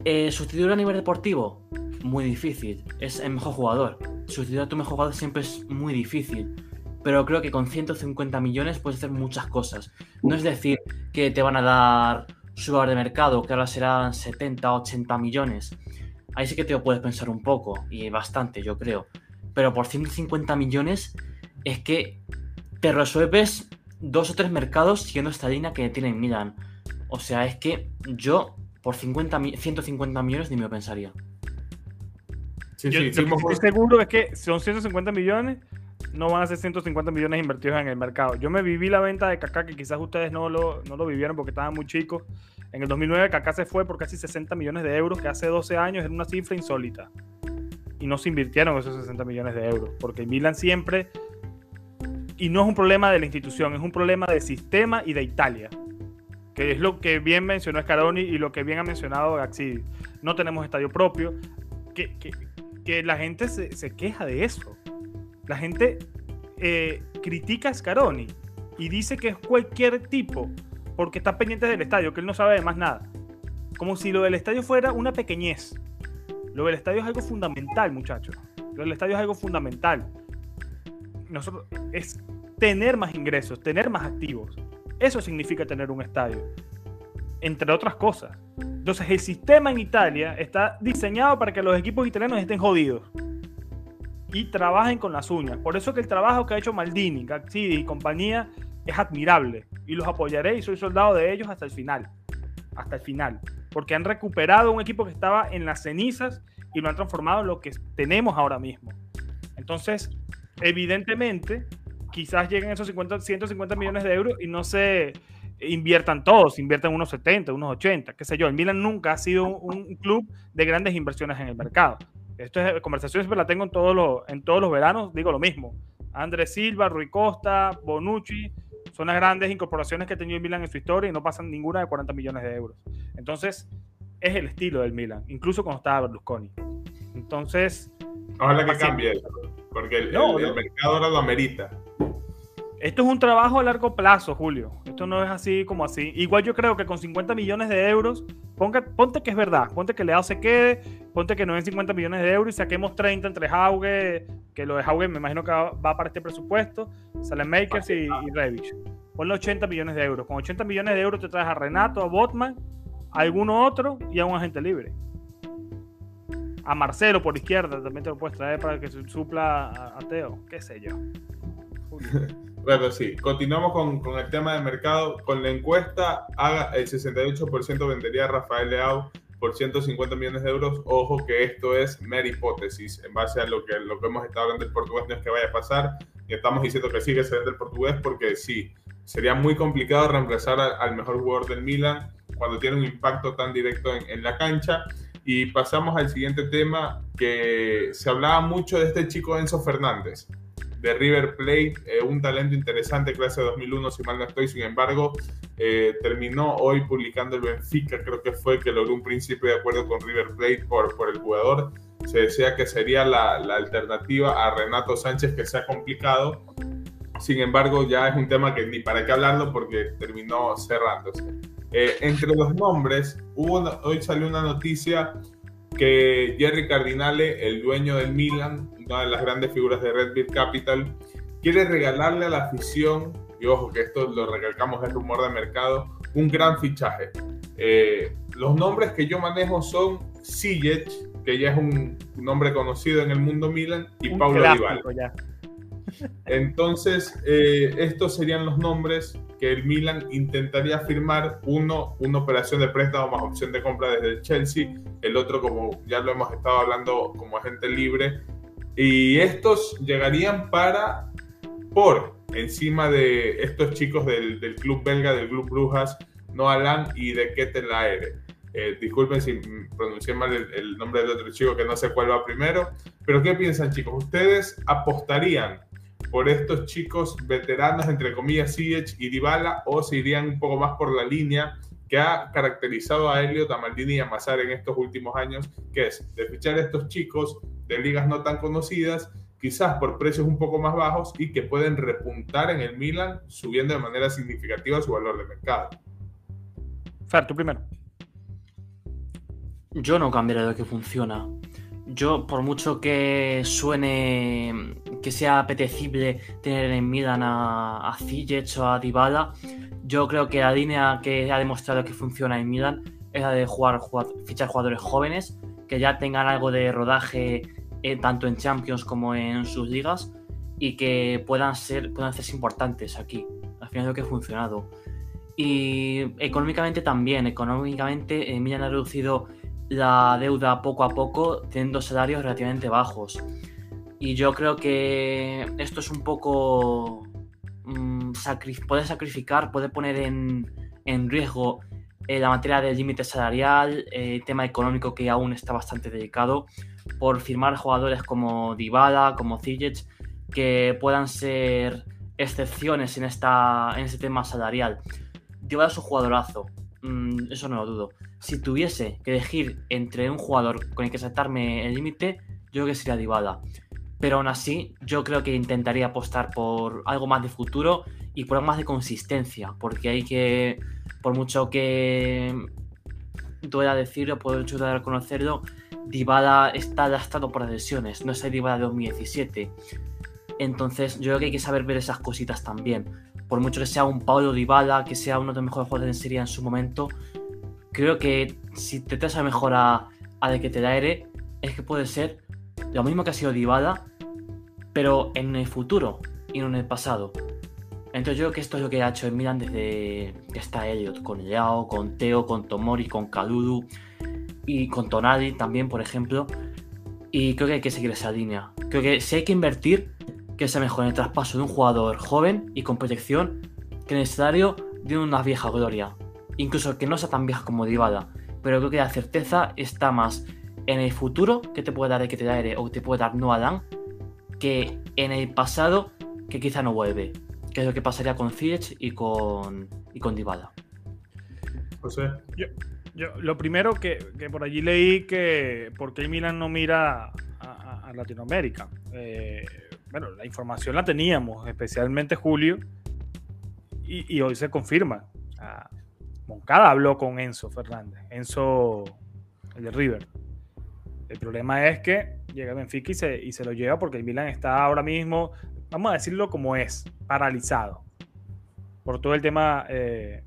eh, sustituir a nivel deportivo, muy difícil. Es el mejor jugador. Sustituir a tu mejor jugador siempre es muy difícil. Pero creo que con 150 millones puedes hacer muchas cosas. No es decir que te van a dar su valor de mercado, que ahora serán 70, 80 millones. Ahí sí que te lo puedes pensar un poco, y bastante, yo creo. Pero por 150 millones es que te resuelves dos o tres mercados siguiendo esta línea que tienen Milan. O sea, es que yo por 50, 150 millones ni me lo pensaría. Sí, sí, estoy seguro es que son 150 millones, no van a ser 150 millones invertidos en el mercado. Yo me viví la venta de Kaká, que quizás ustedes no lo, no lo vivieron porque estaban muy chicos. En el 2009 Kaká se fue por casi 60 millones de euros, que hace 12 años era una cifra insólita. Y no se invirtieron esos 60 millones de euros, porque Milan siempre, y no es un problema de la institución, es un problema de sistema y de Italia que es lo que bien mencionó Scaroni y lo que bien ha mencionado Gaxi. No tenemos estadio propio, que, la gente se, se, queja de eso. La gente eh, critica a Scaroni y dice que es cualquier tipo porque está pendiente del estadio, que él no sabe de más nada. como si lo del estadio fuera una pequeñez. Lo del estadio es algo fundamental, muchachos. Lo del estadio es algo fundamental. Nosotros, es tener más ingresos, tener más activos. Eso significa tener un estadio. Entre otras cosas. Entonces, el sistema en Italia está diseñado para que los equipos italianos estén jodidos y trabajen con las uñas. Por eso que el trabajo que ha hecho Maldini, Gazzidi y compañía es admirable y los apoyaré y soy soldado de ellos hasta el final. Hasta el final. Porque han recuperado un equipo que estaba en las cenizas y lo han transformado en lo que tenemos ahora mismo. Entonces, evidentemente, quizás lleguen esos 50, 150 millones de euros y no se inviertan todos, inviertan unos 70, unos 80, qué sé yo. El Milan nunca ha sido un, club de grandes inversiones en el mercado. Esto es conversaciones, pero la tengo en todos los, en todos los veranos, digo lo mismo. Andrés Silva, Rui Costa, Bonucci, son las grandes incorporaciones que ha tenido el Milan en su historia y no pasan ninguna de 40 millones de euros. Entonces, es el estilo del Milan, incluso cuando estaba Berlusconi. Entonces... Ojalá que cambie eso, porque el, el mercado ahora lo amerita. Esto es un trabajo a largo plazo, Julio. Esto no es así como así. Igual yo creo que con 50 millones de euros, ponte que es verdad, ponte que Leao se quede, ponte que no den 50 millones de euros y saquemos 30 entre Hauge, que lo de Hauge me imagino que va para este presupuesto, Salen Makers y, y Revich. Ponle 80 millones de euros. Con 80 millones de euros te traes a Renato, a Botman, a alguno otro y a un agente libre. A Marcelo por izquierda también te lo puedes traer para que supla a, a Teo, qué sé yo. <laughs> Bueno, sí, continuamos con, con, el tema de mercado. Con la encuesta, haga, el 68% vendería a Rafael Leao por 150 millones de euros. Ojo que esto es mera hipótesis, en base a lo que, lo que hemos estado hablando del portugués, no es que vaya a pasar. Y estamos diciendo que sí que se vende el portugués porque sí, sería muy complicado reemplazar al mejor jugador del Milan cuando tiene un impacto tan directo en, en la cancha. Y pasamos al siguiente tema, que se hablaba mucho de este chico Enzo Fernández de River Plate, eh, un talento interesante, clase de 2001, si mal no estoy, sin embargo, eh, terminó hoy publicando el Benfica, creo que fue que logró un principio de acuerdo con River Plate por, por el jugador. Se decía que sería la, la alternativa a Renato Sánchez, que se ha complicado. Sin embargo, ya es un tema que ni para qué hablarlo porque terminó cerrándose. Eh, entre los nombres, hubo, hoy salió una noticia que Jerry Cardinale, el dueño del Milan, una de las grandes figuras de Red Bull Capital, quiere regalarle a la afición, y ojo que esto lo recalcamos es rumor de mercado, un gran fichaje. Eh, los nombres que yo manejo son Sijic, que ya es un, nombre conocido en el mundo Milan, y Paulo Dybala. Entonces, eh, estos serían los nombres que el Milan intentaría firmar. Uno, una operación de préstamo más opción de compra desde el Chelsea. El otro, como ya lo hemos estado hablando, como agente libre. Y estos llegarían para, por encima de estos chicos del, club belga, del club Brujas, Noah y de Ketel Eh, disculpen si pronuncié mal el, el, nombre del otro chico que no sé cuál va primero, pero ¿qué piensan chicos? ¿Ustedes apostarían por estos chicos veteranos, entre comillas, Siege y Dybala, o se irían un poco más por la línea que ha caracterizado a Elliot, a Maldini y a Mazar en estos últimos años, que es de fichar a estos chicos de ligas no tan conocidas, quizás por precios un poco más bajos y que pueden repuntar en el Milan, subiendo de manera significativa su valor de mercado. Fer, tú primero. Yo no cambiaré de que funciona. Yo, por mucho que suene que sea apetecible tener en Milan a, a o a Dybala, yo creo que la línea que ha demostrado que funciona en Milan es la de jugar, fichar jugadores jóvenes que ya tengan algo de rodaje eh, tanto en Champions como en sus ligas y que puedan ser puedan ser importantes aquí. Al final lo que ha funcionado. Y económicamente también, económicamente eh, Milan ha reducido la deuda poco a poco, teniendo salarios relativamente bajos. Y yo creo que esto es un poco... Mm, puede sacrificar, puede poner en, en riesgo eh, la materia del límite salarial, eh, tema económico que aún está bastante delicado, por firmar jugadores como Dybala, como Zijic, que puedan ser excepciones en, esta, en este tema salarial. Dybala es un jugadorazo, mm, eso no lo dudo si tuviese que elegir entre un jugador con el que saltarme el límite, yo creo que sería Dybala. Pero aún así, yo creo que intentaría apostar por algo más de futuro y por algo más de consistencia, porque hay que, por mucho que duela decirlo, puedo ayudar a reconocerlo, Dybala está lastrado por lesiones, no es el Dybala de 2017. Entonces, yo creo que hay que saber ver esas cositas también. Por mucho que sea un Paulo Dybala, que sea uno de los mejores jugadores en serie en su momento, creo que si te traes a mejor a, de que te da aire, es que puede ser lo mismo que ha sido Dybala, pero en el futuro y no en el pasado. Entonces yo creo que esto es lo que ha hecho el Milan desde que está Elliot, con Leao, con Teo, con Tomori, con Kalulu y con Tonali también, por ejemplo. Y creo que hay que seguir esa línea. Creo que si hay que invertir, que sea mejor en el traspaso de un jugador joven y con proyección que en el escenario de una vieja gloria. Incluso que no sea tan vieja como Dybala. Pero creo que la certeza está más en el futuro que te puede dar el que te da aire o te puede dar no Adán que en el pasado que quizá no vuelve qué es lo que pasaría con Ziyech y con, y con Dybala. José. Yo, lo primero que, por allí leí que por qué Milan no mira a, Latinoamérica. Eh, bueno, la información la teníamos, especialmente Julio, y, hoy se confirma. Moncada habló con Enzo Fernández, Enzo, el de River. El problema es que llega Benfica y se, y se lo lleva porque el Milan está ahora mismo vamos a decirlo como es, paralizado por todo el tema eh,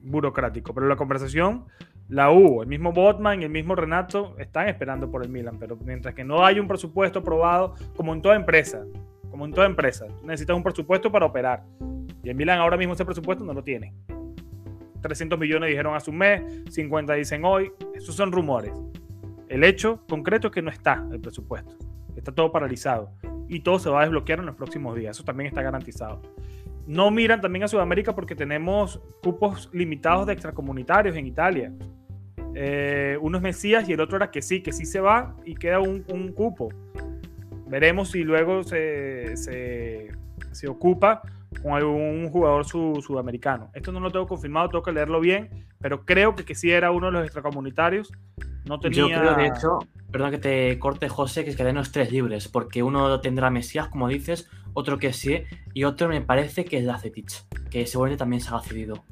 burocrático. Pero la conversación la hubo. El mismo Botman y el mismo Renato están esperando por el Milan. Pero mientras que no hay un presupuesto aprobado, como en toda empresa, como en toda empresa, necesitas un presupuesto para operar. Y el Milan ahora mismo ese presupuesto no lo tiene. 300 millones dijeron hace un mes, 50 dicen hoy. Esos son rumores. El hecho concreto es que no está el presupuesto. Está todo paralizado y todo se va a desbloquear en los próximos días. Eso también está garantizado. No miran también a Sudamérica porque tenemos cupos limitados de extracomunitarios en Italia. Eh, uno es Mesías y el otro era que sí, que sí se va y queda un, cupo. Veremos si luego se, se, ocupa con algún jugador sudamericano. Esto no lo tengo confirmado, tengo que leerlo bien, pero creo que, que sí era uno de los extracomunitarios. No tenía... Yo creo, de hecho, perdón que te corte, José, que es que los tres libres, porque uno tendrá Mesías, como dices, otro que sí, y otro me parece que es Lacetich, que seguramente también se ha cedido.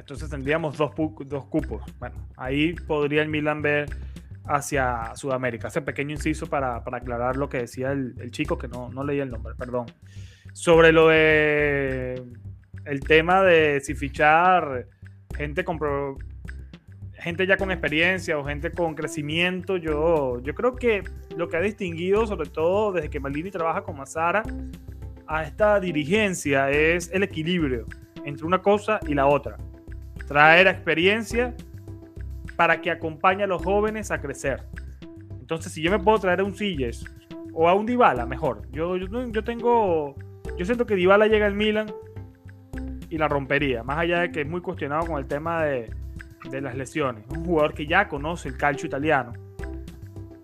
Entonces tendríamos dos, dos cupos. Bueno, ahí podría el Milan ver hacia Sudamérica. Ese pequeño inciso para, aclarar lo que decía el, chico, que no, no leía el nombre, perdón. Sobre lo de el tema de si fichar gente con, gente ya con experiencia o gente con crecimiento, yo, yo creo que lo que ha distinguido, sobre todo desde que Maldini trabaja con Mazara, a esta dirigencia es el equilibrio entre una cosa y la otra. Traer experiencia para que acompañe a los jóvenes a crecer. Entonces, si yo me puedo traer a un Silles o a un Dybala, mejor. Yo, yo, yo tengo. Yo siento que Dybala llega al Milan y la rompería. Más allá de que es muy cuestionado con el tema de, de las lesiones. Un jugador que ya conoce el calcio italiano,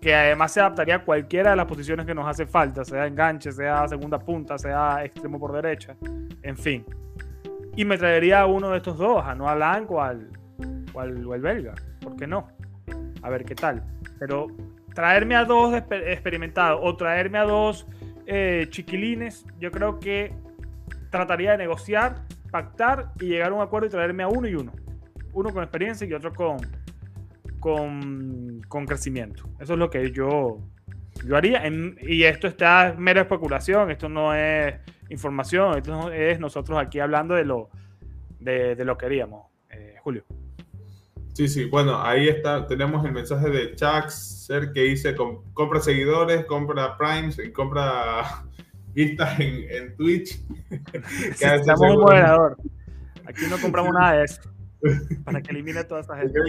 que además se adaptaría a cualquiera de las posiciones que nos hace falta, sea enganche, sea segunda punta, sea extremo por derecha, en fin. Y me traería a uno de estos dos, a Noah Lang o al, o al, belga, ¿por qué no? A ver qué tal. Pero traerme a dos experimentados o traerme a dos eh, chiquilines, yo creo que trataría de negociar, pactar y llegar a un acuerdo y traerme a uno y uno uno con experiencia y otro con, con, crecimiento. Eso es lo que yo, yo haría. y esto está mera especulación, esto no es información, esto es nosotros aquí hablando de lo, de, lo que haríamos. Eh, Julio. Sí, sí, bueno, ahí está, tenemos el mensaje de Ser que dice compra seguidores, compra primes y compra <laughs> vistas en, en Twitch. <laughs> Estamos un moderador. Aquí no compramos nada de eso. para que elimine toda esa <laughs> gente.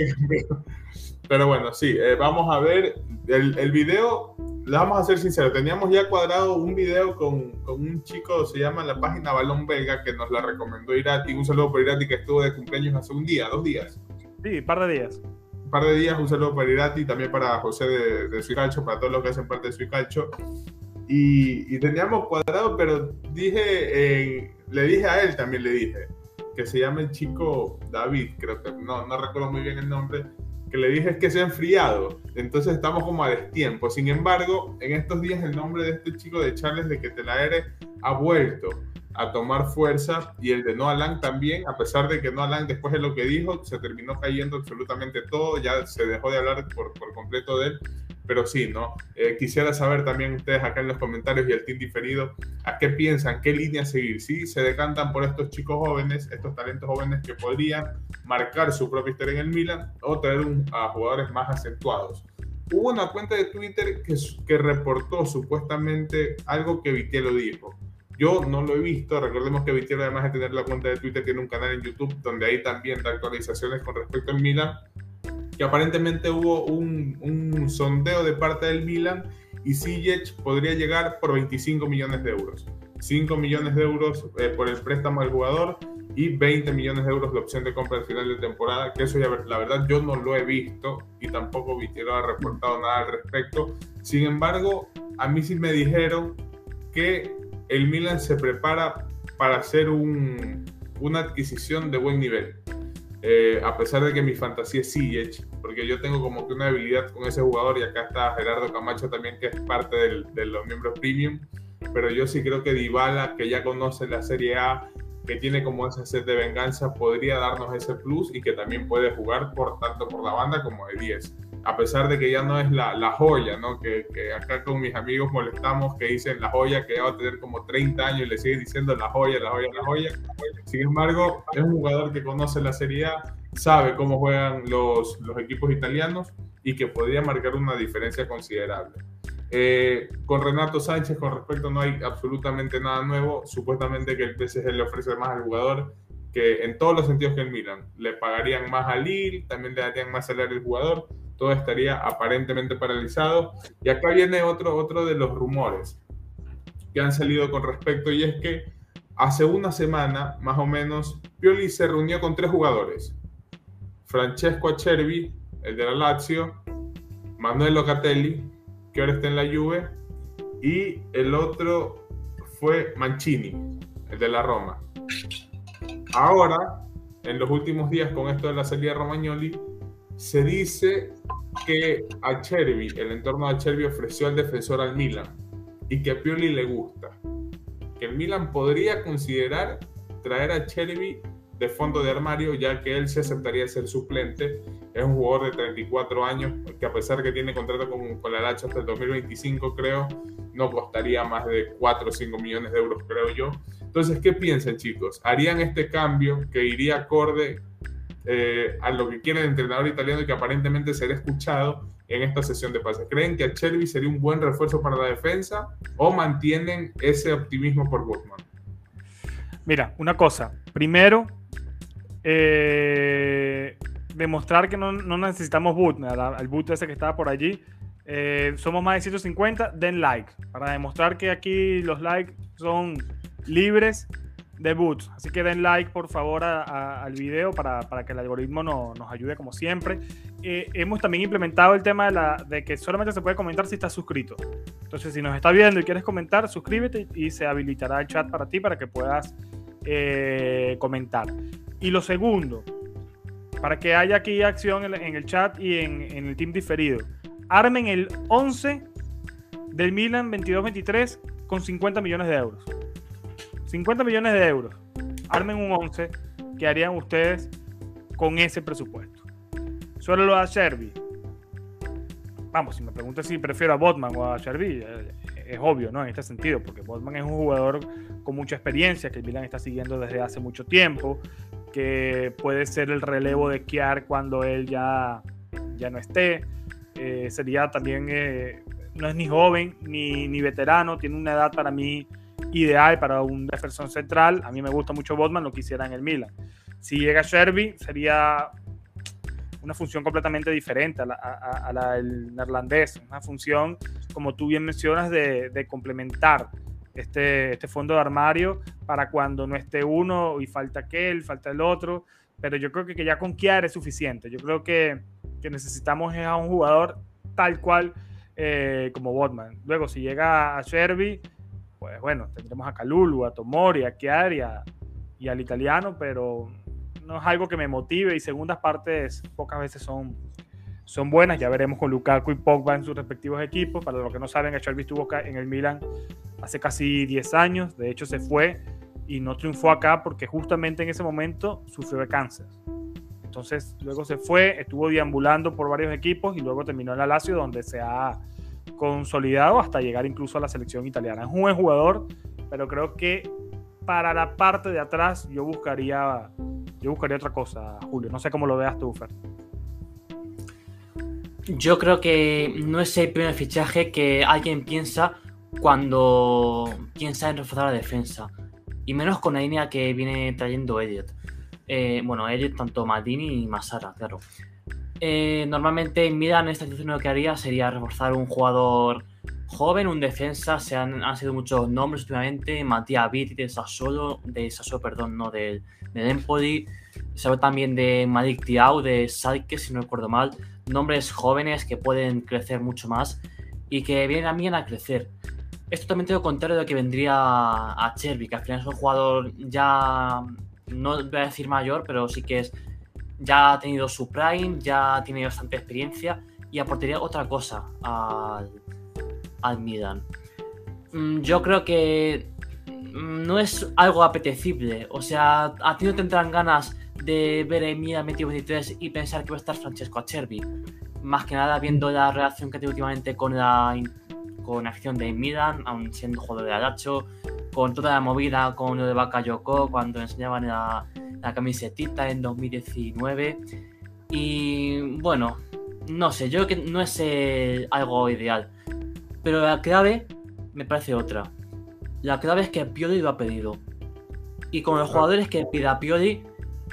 Pero bueno, sí, eh, vamos a ver el, el video. Le vamos a ser sinceros, teníamos ya cuadrado un video con, con, un chico, se llama la página Balón Belga, que nos la recomendó Irati. Un saludo por Irati que estuvo de cumpleaños hace un día, dos días. Sí, un par de días. Un par de días, un saludo para Irati, también para José de, de Suicalcho, para todos los que hacen parte de Suicalcho. Y, y teníamos cuadrado, pero dije, eh, le dije a él también, le dije, que se llama el chico David, creo que no, no recuerdo muy bien el nombre, que le dije es que se ha enfriado, entonces estamos como a destiempo. Sin embargo, en estos días el nombre de este chico de Charles de que te la eres ha vuelto a tomar fuerza y el de Noah Lang también, a pesar de que Noah Lang después de lo que dijo se terminó cayendo absolutamente todo, ya se dejó de hablar por, por completo de él, pero sí, ¿no? Eh, quisiera saber también ustedes acá en los comentarios y el team diferido, ¿a qué piensan? ¿Qué línea seguir? ¿Sí? ¿Se decantan por estos chicos jóvenes, estos talentos jóvenes que podrían marcar su propia historia en el Milan o traer a jugadores más acentuados? Hubo una cuenta de Twitter que, que reportó supuestamente algo que Vitielo dijo yo no lo he visto. Recordemos que Vitiero, además de tener la cuenta de Twitter, tiene un canal en YouTube donde ahí también da actualizaciones con respecto al Milan. Que aparentemente hubo un, sondeo de parte del Milan y Ziyech podría llegar por 25 millones de euros. 5 millones de euros eh, por el préstamo al jugador y 20 millones de euros la opción de compra al final de temporada, que eso ya la verdad yo no lo he visto y tampoco Vitiero ha reportado nada al respecto. Sin embargo, a mí sí me dijeron que el Milan se prepara para hacer una adquisición de buen nivel. Eh, a pesar de que mi fantasía es Ziyech, porque yo tengo como que una habilidad con ese jugador y acá está Gerardo Camacho también, que es parte de los miembros premium, pero yo sí creo que Dybala, que ya conoce la Serie A, que tiene como ese set de venganza, podría darnos ese plus y que también puede jugar por tanto por la banda como de 10 a pesar de que ya no es la, la joya, ¿no? Que, acá con mis amigos molestamos que dicen la joya, que ya va a tener como 30 años y le siguen diciendo la joya, la joya, la joya. Sin embargo, es un jugador que conoce la Serie A, sabe cómo juegan los, los equipos italianos y que podría marcar una diferencia considerable. Eh, con Renato Sánchez, con respecto, no hay absolutamente nada nuevo. Supuestamente que el PSG le ofrece más al jugador que en todos los sentidos que el Milan. Le pagarían más a Lille, también le darían más salario al jugador todo estaría aparentemente paralizado. Y acá viene otro, otro de los rumores que han salido con respecto y es que hace una semana, más o menos, Pioli se reunió con tres jugadores. Francesco Acerbi, el de la Lazio, Manuel Locatelli, que ahora está en la Juve, y el otro fue Mancini, el de la Roma. Ahora, en los últimos días con esto de la salida de Romagnoli, se dice que a el entorno de Chervi ofreció al defensor al Milan y que a Pioli le gusta. Que el Milan podría considerar traer a Chervi de fondo de armario, ya que él se aceptaría ser suplente. Es un jugador de 34 años que a pesar que tiene contrato con, con la Lacha hasta el 2025, creo, no costaría más de 4 o 5 millones de euros, creo yo. Entonces, ¿qué piensan chicos? ¿Harían este cambio que iría acorde eh, a lo que quiere el entrenador italiano y que aparentemente será escuchado en esta sesión de pases. ¿Creen que a Chervi sería un buen refuerzo para la defensa o mantienen ese optimismo por Botman? Mira, una cosa. Primero, eh, demostrar que no, necesitamos boot, al boot ese que estaba por allí. Eh, somos más de 150, den like. Para demostrar que aquí los likes son libres debut. Así que den like por favor al video para, que el algoritmo nos ayude como siempre. Eh, hemos también implementado el tema de, de que solamente se puede comentar si estás suscrito. Entonces si nos estás viendo y quieres comentar, suscríbete y se habilitará el chat para ti para que puedas eh, comentar. Y lo segundo, para que haya aquí acción en, el chat y en, en el team diferido. Armen el 11 del Milan 22-23 con 50 millones de euros. 50 millones de euros. Armen un 11 que harían ustedes con ese presupuesto. Solo lo da Sherby. Vamos, si me preguntas si prefiero a Botman o a Sherby, eh, es obvio, ¿no? En este sentido, porque Botman es un jugador con mucha experiencia que el Milan está siguiendo desde hace mucho tiempo, que puede ser el relevo de Kiar cuando él ya, ya no esté. Eh, sería también, eh, no es ni joven ni, ni veterano, tiene una edad para mí ideal para un defensor central. A mí me gusta mucho Botman, lo quisiera en el Milan. Si llega Sherby, sería una función completamente diferente a la, del neerlandés. Una función, como tú bien mencionas, de, complementar este, este fondo de armario para cuando no esté uno y falta aquel, falta el otro. Pero yo creo que, ya con Kiar es suficiente. Yo creo que, que necesitamos a un jugador tal cual eh, como Botman. Luego, si llega a Sherby, pues bueno, tendremos a Calulu, a Tomori, a Chiari y al italiano, pero no es algo que me motive y segundas partes pocas veces son son buenas. Ya veremos con Lukaku y Pogba en sus respectivos equipos. Para los que no saben, Acerbi estuvo en el Milan hace casi 10 años. De hecho, se fue y no triunfó acá porque justamente en ese momento sufrió de cáncer. Entonces, luego se fue, estuvo deambulando por varios equipos y luego terminó en la Lazio, donde se ha consolidado hasta llegar incluso a la selección italiana. Es un buen jugador, pero creo que para la parte de atrás yo buscaría, yo buscaría otra cosa, Julio. No sé cómo lo veas tú, Fer. Yo creo que no es el primer fichaje que alguien piensa cuando piensa en reforzar la defensa. Y menos con la línea que viene trayendo Elliot. Eh, bueno, Elliot, tanto Maldini y Masara, claro. Eh, normalmente en Milan esta situación lo que haría sería reforzar un jugador joven, un defensa. Se han, sido muchos nombres últimamente. Matías Vitti de Sassuolo, de Sassuolo, perdón, no del de Empoli. Se habla también de Malik Tiao de Salke, si no recuerdo mal nombres jóvenes que pueden crecer mucho más y que vienen mí a crecer. Es totalmente lo contrario de lo que vendría a Cherby, que al final es un jugador ya, no voy a decir mayor, pero sí que es, ya ha tenido su prime, ya tiene bastante experiencia y aportaría otra cosa al, al Milan. Mm, yo creo que mm, no es algo apetecible, o sea, a ti no tendrán ganas de ver a Emilia metido 23 y pensar que va a estar Francesco Acerbi. Más que nada viendo la relación que tiene últimamente con la con acción de Milan, aún siendo jugador de Alacho, con toda la movida con lo de Bakayoko cuando enseñaban la, la camisetita en 2019. Y bueno, no sé, yo creo que no es eh, algo ideal. Pero la clave me parece otra. La clave es que Pioli lo ha pedido. Y con los jugadores que pida Pioli,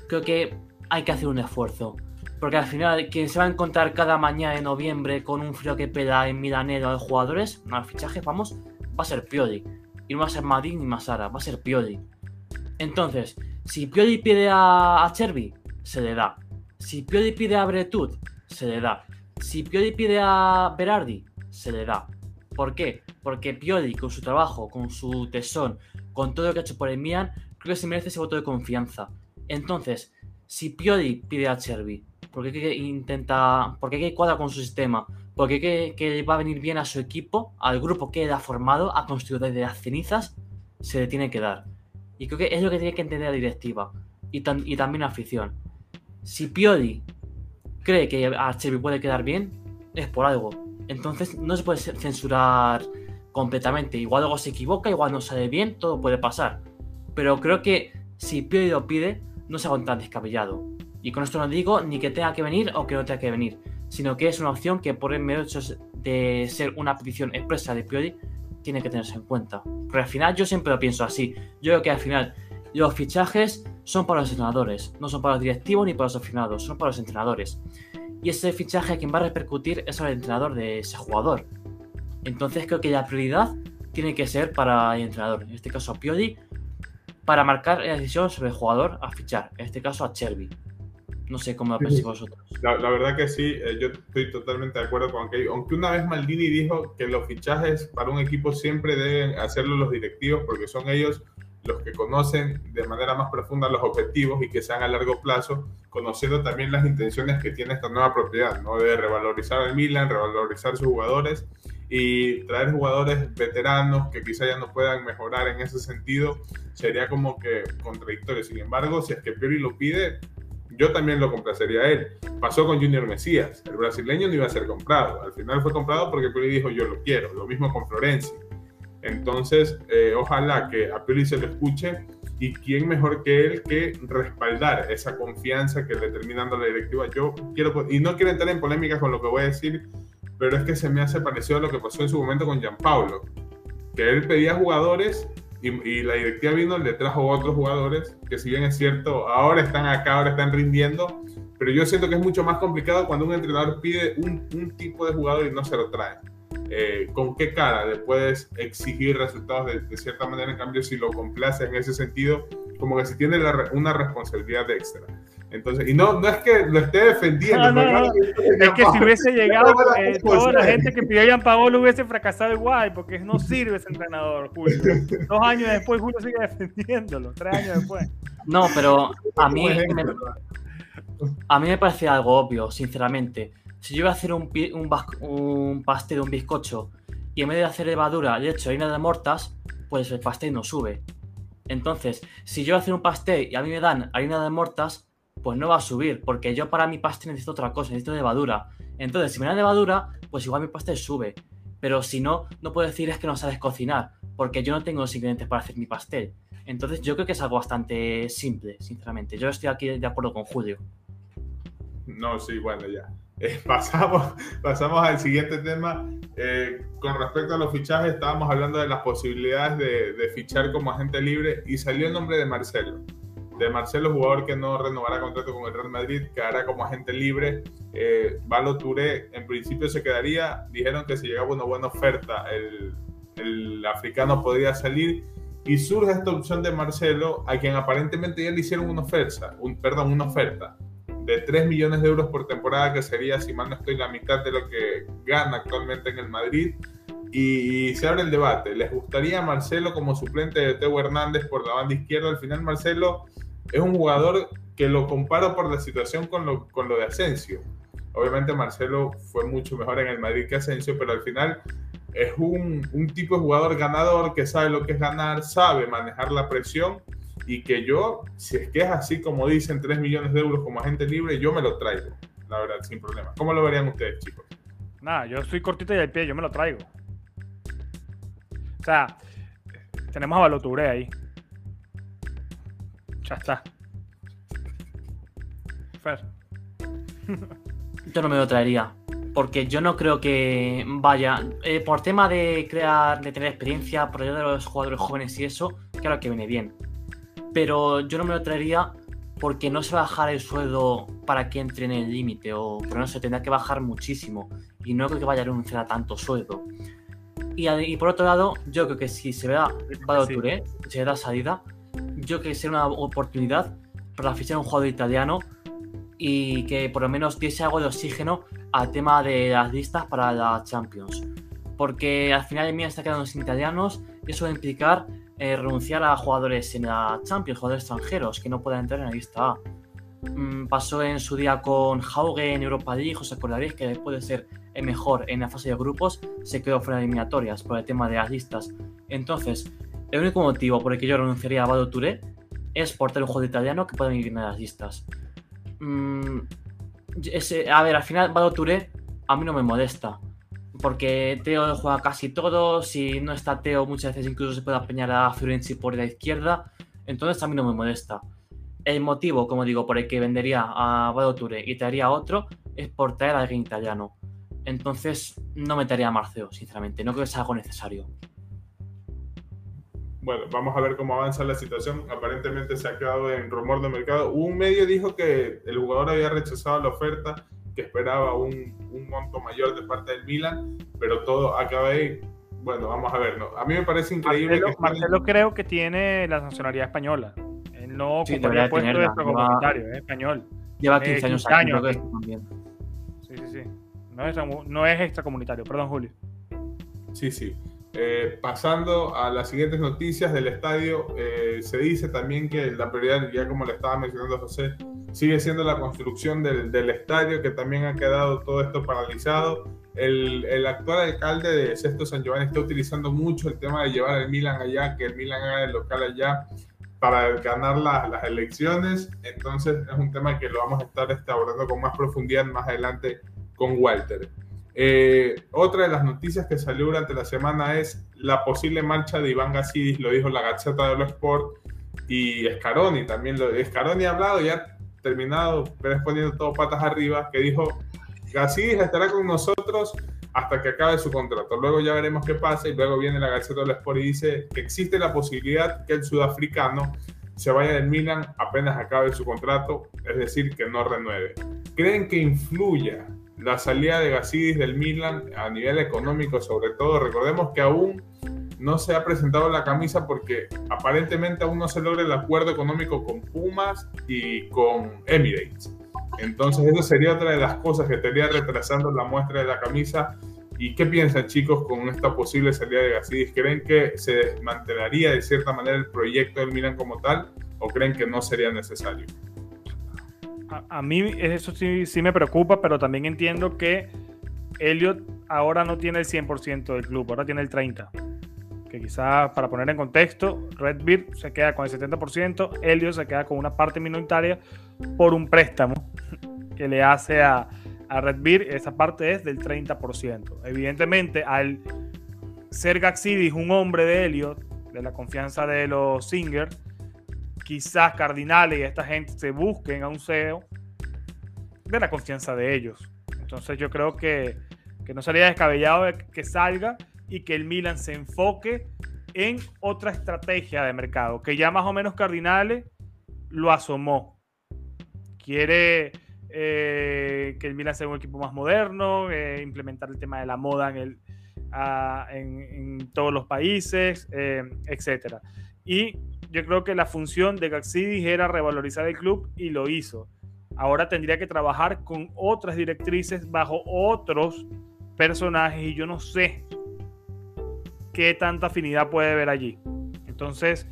creo que hay que hacer un esfuerzo. Porque al final, quien se va a encontrar cada mañana de noviembre con un frío que pela en Milanero de jugadores, al fichaje, vamos, va a ser Pioli. Y no va a ser Madrid ni Masara, va a ser Pioli. Entonces, si Pioli pide a, a Cherby, se le da. Si Pioli pide a Bretud, se le da. Si Pioli pide a Berardi, se le da. ¿Por qué? Porque Pioli, con su trabajo, con su tesón, con todo lo que ha hecho por el Milan, creo que se merece ese voto de confianza. Entonces, si Pioli pide a Cherby, porque que intenta, porque que cuadra con su sistema, porque que, que va a venir bien a su equipo, al grupo que él ha formado, ha construido desde las cenizas, se le tiene que dar. Y creo que es lo que tiene que entender la directiva y, y también la afición. Si Pioli cree que a Cherby puede quedar bien, es por algo. Entonces no se puede censurar completamente. Igual algo se equivoca, igual no sale bien, todo puede pasar. Pero creo que si Pioli lo pide, no se tan descabellado. Y con esto no digo ni que tenga que venir o que no tenga que venir, sino que es una opción que por el medio de ser una petición expresa de Pioli tiene que tenerse en cuenta. Pero al final yo siempre lo pienso así. Yo creo que al final los fichajes son para los entrenadores, no son para los directivos ni para los aficionados, son para los entrenadores. Y ese fichaje quien va a repercutir es al entrenador de ese jugador. Entonces creo que la prioridad tiene que ser para el entrenador, en este caso a Pioli, para marcar la decisión sobre el jugador a fichar, en este caso a Cherby. No sé cómo lo pensáis vosotros. La, verdad que sí, eh, yo estoy totalmente de acuerdo con que, aunque una vez Maldini dijo que los fichajes para un equipo siempre deben hacerlo los directivos porque son ellos los que conocen de manera más profunda los objetivos y que sean a largo plazo, conociendo también las intenciones que tiene esta nueva propiedad, ¿no? De revalorizar al Milan, revalorizar sus jugadores y traer jugadores veteranos que quizá ya no puedan mejorar en ese sentido sería como que contradictorio. Sin embargo, si es que Pioli lo pide, yo también lo complacería a él. Pasó con Junior Mesías, el brasileño no iba a ser comprado. Al final fue comprado porque Pioli dijo yo lo quiero. Lo mismo con Florencia. Entonces, eh, ojalá que a Pioli se lo escuche y quién mejor que él que respaldar esa confianza que le termina dando la directiva. Yo quiero, y no quiero entrar en polémicas con lo que voy a decir, pero es que se me hace parecido a lo que pasó en su momento con Gianpaulo, que él pedía jugadores y, la directiva vino, le trajo otros jugadores, que si bien es cierto, ahora están acá, ahora están rindiendo, pero yo siento que es mucho más complicado cuando un entrenador pide un, un tipo de jugador y no se lo trae. Eh, ¿Con qué cara le puedes exigir resultados de, de, cierta manera? En cambio, si lo complace en ese sentido, como que si tiene una responsabilidad extra. Entonces, y no, no es que lo esté defendiendo. <laughs> Es que si hubiese llegado eh, toda la gente que pidió a Jean Paolo hubiese fracasado igual, porque no sirve ese entrenador, Julio. Dos años después, Julio sigue defendiéndolo, tres años después. No, pero a mí, me, a mí me parece algo obvio, sinceramente. si yo voy a hacer un, un, un pastel, un bizcocho, y en vez de hacer levadura le echo harina de mortas, pues el pastel no sube. Entonces, si yo voy a hacer un pastel y a mí me dan harina de mortas, pues no va a subir, porque yo para mi pastel necesito otra cosa, necesito levadura. Entonces, si me dan levadura, pues igual mi pastel sube. Pero si no, no puedo decir es que no sabes cocinar, porque yo no tengo los ingredientes para hacer mi pastel. Entonces, yo creo que es algo bastante simple, sinceramente. Yo estoy aquí de acuerdo con Julio. No, sí, bueno, ya. Eh, <laughs> pasamos, pasamos al siguiente tema. Eh, con respecto a los fichajes, estábamos hablando de las posibilidades de, de, fichar como agente libre y salió el nombre de Marcelo. De Marcelo, jugador que no renovará contrato con el Real Madrid, quedará como agente libre. Eh, Valo Touré en principio se quedaría. Dijeron que si llegaba una buena oferta, el, africano podría salir. Y surge esta opción de Marcelo, a quien aparentemente ya le hicieron una oferta, un, perdón, una oferta de 3 millones de euros por temporada, que sería, si mal no estoy, la mitad de lo que gana actualmente en el Madrid. Y, se abre el debate. ¿Les gustaría Marcelo como suplente de Teo Hernández por la banda izquierda? Al final, Marcelo es un jugador que lo comparo por la situación con lo, con lo de Asensio. Obviamente, Marcelo fue mucho mejor en el Madrid que Asensio, pero al final es un, un tipo de jugador ganador que sabe lo que es ganar, sabe manejar la presión y que yo, si es que es así como dicen, 3 millones de euros como agente libre, yo me lo traigo, la verdad, sin problema. ¿Cómo lo verían ustedes, chicos? Nada, yo estoy cortito y al pie, yo me lo traigo. O sea, tenemos a Baloturé ahí. Ya está. Fer. <laughs> Yo no me lo traería. Porque yo no creo que vaya. Eh, por tema de crear, de tener experiencia, por ayuda de los jugadores jóvenes y eso, claro que viene bien pero yo no me lo traería porque no se va a bajar el sueldo para que entre en el límite, o pero no se tendrá que bajar muchísimo, y no creo que vaya a renunciar a tanto sueldo. Y, por otro lado, yo creo que si se vea Vado sí. si se da salida, yo creo que sería una oportunidad para fichar un jugador italiano y que por lo menos diese algo de oxígeno al tema de las listas para la Champions. Porque al final de mí está quedando sin italianos eso va a implicar eh, renunciar a jugadores en la Champions, jugadores extranjeros que no puedan entrar en la lista A. Mm, pasó en su día con Hauge en Europa League, os acordaréis que después de ser el mejor en la fase de grupos, se quedó fuera de eliminatorias por el tema de las listas. Entonces, el único motivo por el que yo renunciaría a Bado Touré es por tener un jugador italiano que pueda vivir en las listas. Mm, a ver, al final Bado Touré a mí no me molesta porque Teo juega casi todo, si no está Teo muchas veces incluso se puede apañar a Fiorenzi por la izquierda, entonces a mí no me molesta. El motivo, como digo, por el que vendería a Vado Ture y traería a otro es por traer a alguien italiano. Entonces no metería a Marceo, sinceramente, no creo que sea algo necesario. Bueno, vamos a ver cómo avanza la situación. Aparentemente se ha quedado en rumor de mercado. Un medio dijo que el jugador había rechazado la oferta que esperaba un, un, monto mayor de parte del Milan, pero todo acaba ahí. Bueno, vamos a ver. A mí me parece increíble. Marcelo, que Marcelo creo que tiene la nacionalidad española. Él no sí, ocuparía puesto de extracomunitario, es español. Lleva 15 eh, años, años aquí, también. Sí, sí, sí. No es, no es extracomunitario, perdón, Julio. Sí, sí. Eh, pasando a las siguientes noticias del estadio, eh, se dice también que la prioridad, ya como le estaba mencionando José, sigue siendo la construcción del, estadio, que también ha quedado todo esto paralizado. El, actual alcalde de Sesto San Giovanni está utilizando mucho el tema de llevar el Milan allá, que el Milan haga el local allá para ganar la, las elecciones. Entonces es un tema que lo vamos a estar abordando con más profundidad más adelante con Walter. Eh, otra de las noticias que salió durante la semana es la posible marcha de Iván Gassidis, lo dijo la Gaceta de los Sport y Scaroni también. Lo, Scaroni ha hablado, ya terminado, poniendo todo patas arriba, que dijo Gassidis estará con nosotros hasta que acabe su contrato. Luego ya veremos qué pasa y luego viene la Gaceta de los Sport y dice que existe la posibilidad que el sudafricano se vaya del Milan apenas acabe su contrato, es decir, que no renueve. ¿Creen que influya la salida de Gassidis del Milan a nivel económico sobre todo. Recordemos que aún no se ha presentado la camisa porque aparentemente aún no se logra el acuerdo económico con Pumas y con Emirates. Entonces eso sería otra de las cosas que estaría retrasando la muestra de la camisa. ¿Y qué piensan chicos con esta posible salida de Gassidis? ¿Creen que se desmantelaría de cierta manera el proyecto del Milan como tal o creen que no sería necesario? A, mí eso sí, sí me preocupa, pero también entiendo que Elliot ahora no tiene el 100% del club, ahora tiene el 30%. Que quizás para poner en contexto, Redbeard se queda con el 70%, Elliot se queda con una parte minoritaria por un préstamo que le hace a, a Redbeard, esa parte es del 30%. Evidentemente, al ser Gaxidis un hombre de Elliot, de la confianza de los Singers, quizás Cardinales y esta gente se busquen a un CEO de la confianza de ellos. Entonces yo creo que, no sería descabellado que salga y que el Milan se enfoque en otra estrategia de mercado, que ya más o menos Cardinales lo asomó. Quiere eh, que el Milan sea un equipo más moderno, eh, implementar el tema de la moda en, el, en, todos los países, eh, etc. Y yo creo que la función de Gaxidis era revalorizar el club y lo hizo. Ahora tendría que trabajar con otras directrices bajo otros personajes y yo no sé qué tanta afinidad puede haber allí. Entonces,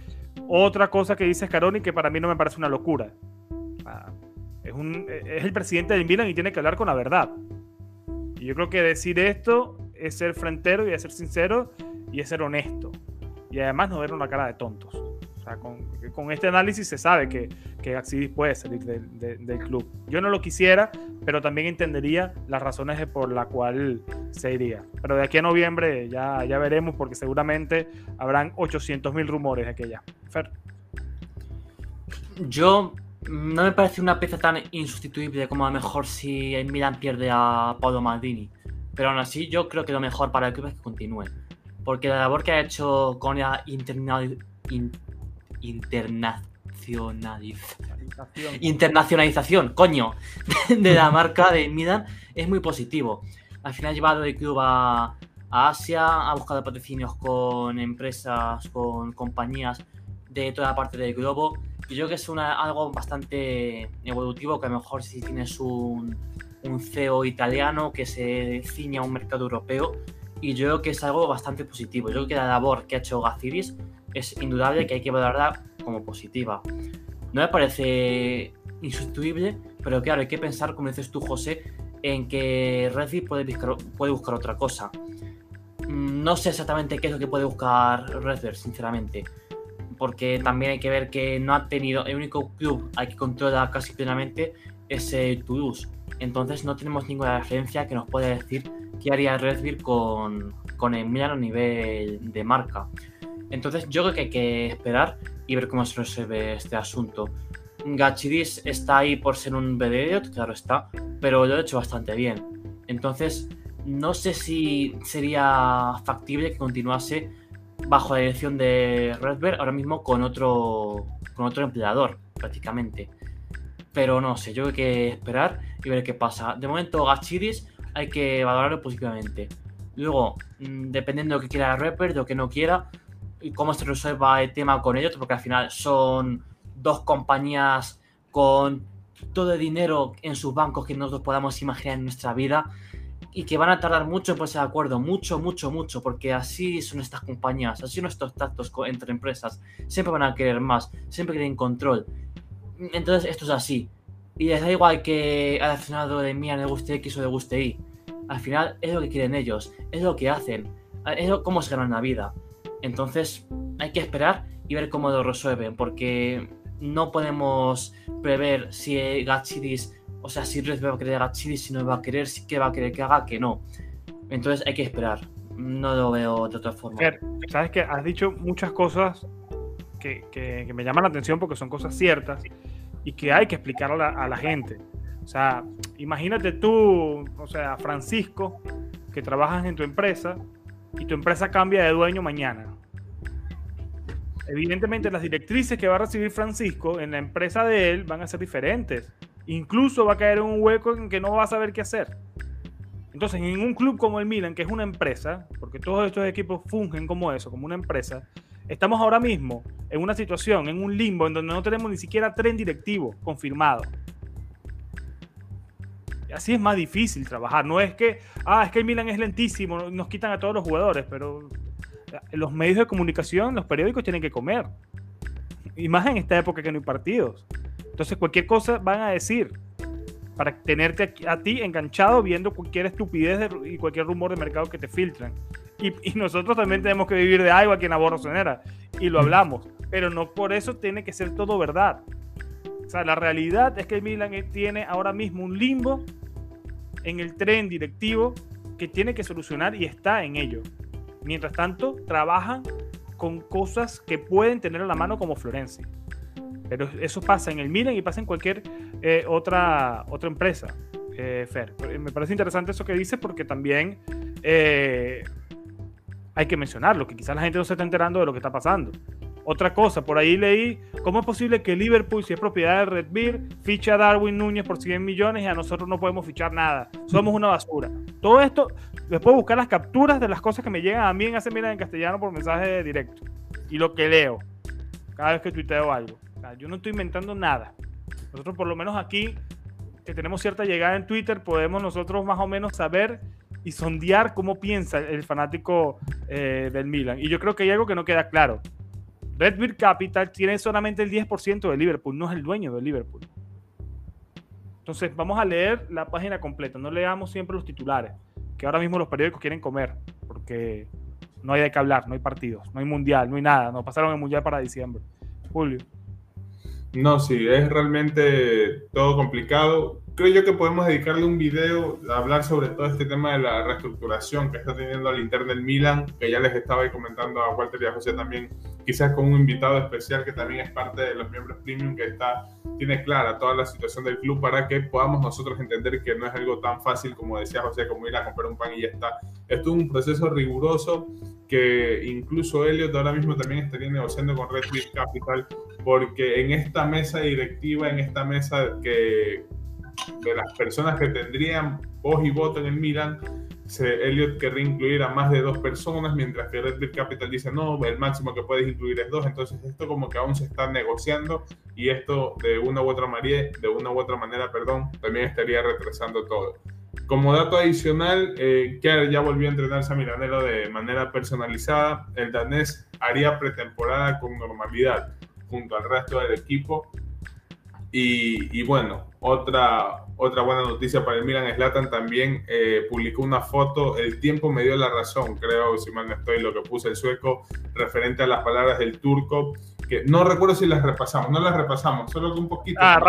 otra cosa que dice Scaroni que para mí no me parece una locura. Es el presidente del Milan y tiene que hablar con la verdad. Y yo creo que decir esto es ser frentero y es ser sincero y es ser honesto. Y además no ver una cara de tontos con, este análisis se sabe que, que Axidis puede salir del club. Yo no lo quisiera, pero también entendería las razones por las cuales se iría. Pero de aquí a noviembre ya, ya veremos, porque seguramente habrán 800.000 rumores de aquella. Fer. Yo no me parece una pieza tan insustituible como a lo mejor si el Milan pierde a Paulo Maldini. Pero aún así, yo creo que lo mejor para el club es que continúe. Porque la labor que ha hecho con la internacional internacionalización. internacionalización, coño, de la marca de Midan es muy positivo. Al final ha llevado el club a, Asia, ha buscado patrocinios con empresas, con compañías de toda la parte del globo. Y yo creo que es una, algo bastante evolutivo, que a lo mejor si tienes un, un CEO italiano que se ciña a un mercado europeo, y yo creo que es algo bastante positivo. Yo creo que la labor que ha hecho Gaciris es indudable que hay que valorarla como positiva. No me parece insustituible, pero claro, hay que pensar, como dices tú, José, en que Reddy puede buscar, puede buscar otra cosa. Mm, no sé exactamente qué es lo que puede buscar Redford, sinceramente. Porque también hay que ver que no ha tenido. El único club al que controla casi plenamente es el Toulouse. Entonces no tenemos ninguna referencia que nos pueda decir qué haría Redfield con, con el Milan a nivel de marca. Entonces yo creo que hay que esperar y ver cómo se resuelve este asunto. Gachidis está ahí por ser un BD, claro está, pero lo ha hecho bastante bien. Entonces, no sé si sería factible que continuase bajo la dirección de Redberg ahora mismo con otro, con otro empleador, prácticamente. Pero no sé, yo hay que esperar y ver qué pasa. De momento, Gachidis hay que valorarlo positivamente. Luego, mm, dependiendo de lo que quiera Redberg, de lo que no quiera, y cómo se resuelva el tema con ellos, porque al final son dos compañías con todo el dinero en sus bancos que nosotros podamos imaginar en nuestra vida y que van a tardar mucho en ponerse de acuerdo, mucho, mucho, mucho, porque así son estas compañías, así son estos tactos entre empresas, siempre van a querer más, siempre quieren control. Entonces esto es así. Y les da igual que al accionado de mía le guste X o le guste Y. Al final es lo que quieren ellos, es lo que hacen, es cómo se ganan la vida. Entonces hay que esperar y ver cómo lo resuelven, porque no podemos prever si Gatsidis, o sea, si Red va a querer Gatsidis, si no va a querer, si que va a querer que haga, que no. Entonces hay que esperar. No lo veo de otra forma. Sabes que has dicho muchas cosas que, me llaman la atención porque son cosas ciertas y que hay que explicar a la, a la gente. O sea, imagínate tú, o sea, Francisco, que trabajas en tu empresa y tu empresa cambia de dueño mañana. Evidentemente las directrices que va a recibir Francisco en la empresa de él van a ser diferentes. Incluso va a caer en un hueco en que no va a saber qué hacer. Entonces, en un club como el Milan, que es una empresa, porque todos estos equipos fungen como eso, como una empresa, estamos ahora mismo en una situación, en un limbo, en donde no tenemos ni siquiera tren directivo confirmado así es más difícil trabajar. No es que, ah, es que el Milan es lentísimo, nos quitan a todos los jugadores, pero los medios de comunicación, los periódicos tienen que comer. Y más en esta época que no hay partidos. Entonces cualquier cosa van a decir. para tenerte a, ti enganchado viendo cualquier estupidez y cualquier rumor de mercado que te filtran. Y, nosotros también tenemos que vivir de algo aquí en Sonera. Y lo hablamos. Pero no por eso tiene que ser todo verdad. O sea, la realidad es que el Milan tiene ahora mismo un limbo en el tren directivo que tiene que solucionar y está en ello. Mientras tanto, trabajan con cosas que pueden tener a la mano como Florencia. Pero eso pasa en el Milan y pasa en cualquier eh, otra, otra empresa, eh, Fer. Me parece interesante eso que dices porque también eh, hay que mencionarlo, que quizás la gente no se está enterando de lo que está pasando. Otra cosa, por ahí leí, ¿cómo es posible que Liverpool, si es propiedad de Red Beer, fiche a Darwin Núñez por 100 millones y a nosotros no podemos fichar nada? Somos una basura. Todo esto, después buscar las capturas de las cosas que me llegan a mí en mira en castellano por mensaje directo. Y lo que leo cada vez que tuiteo algo. yo no estoy inventando nada. Nosotros por lo menos aquí, que tenemos cierta llegada en Twitter, podemos nosotros más o menos saber y sondear cómo piensa el fanático eh, del Milan. Y yo creo que hay algo que no queda claro. Red Bull Capital tiene solamente el 10% de Liverpool, no es el dueño de Liverpool. Entonces vamos a leer la página completa, no leamos siempre los titulares, que ahora mismo los periódicos quieren comer, porque no hay de qué hablar, no hay partidos, no hay mundial, no hay nada, no pasaron el mundial para diciembre. Julio. No, sí, es realmente todo complicado creo yo que podemos dedicarle un video a hablar sobre todo este tema de la reestructuración que está teniendo al interno del Milan, que ya les estaba comentando a Walter y a José también, quizás con un invitado especial que también es parte de los miembros premium, que está, tiene clara toda la situación del club para que podamos nosotros entender que no es algo tan fácil como decía José, como ir a comprar un pan y ya está. Esto es un proceso riguroso que incluso Elliot ahora mismo también estaría negociando con Red Capital, porque en esta mesa directiva, en esta mesa que de las personas que tendrían voz y voto en el Milan, Elliot querría incluir a más de dos personas, mientras que Red Bull Capital dice no, el máximo que puedes incluir es dos. Entonces, esto como que aún se está negociando y esto de una u otra manera, de una u otra manera, perdón, también estaría retrasando todo. Como dato adicional, eh, ya volvió a entrenarse a Milanelo de manera personalizada. El danés haría pretemporada con normalidad junto al resto del equipo. Y, bueno, otra, otra buena noticia para el Milan, Slatan también eh, publicó una foto, el tiempo me dio la razón, creo, si mal no estoy, lo que puse el sueco, referente a las palabras del turco, que no recuerdo si las repasamos, no las repasamos, solo que un poquito. Ah,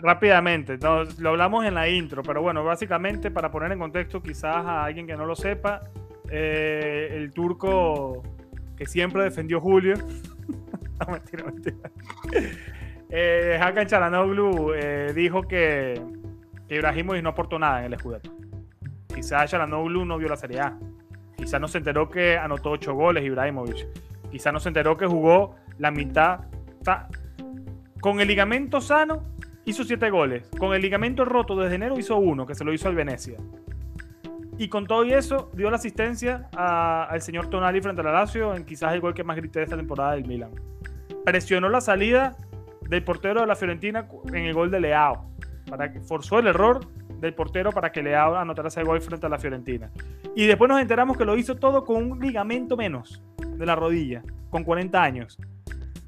rápidamente, lo hablamos en la intro, pero bueno, básicamente para poner en contexto quizás a alguien que no lo sepa, eh, el turco que siempre defendió Julio, <laughs> no, mentira, mentira. Eh, Hakan Chalanoglu eh, dijo que, Ibrahimovic no aportó nada en el Scudetto. Quizás Chalanoglu no vio la Serie A. Quizás no se enteró que anotó 8 goles Ibrahimovic. Quizás no se enteró que jugó la mitad. con el ligamento sano hizo 7 goles. Con el ligamento roto desde enero hizo uno, que se lo hizo al Venecia. Y con todo y eso, dio la asistencia al señor Tonali frente al Lazio en quizás el gol que más grité de esta temporada del Milan. Presionó la salida del portero de la Fiorentina en el gol de Leao. Para que forzó el error del portero para que Leao anotara ese gol frente a la Fiorentina. Y después nos enteramos que lo hizo todo con un ligamento menos de la rodilla, con 40 años.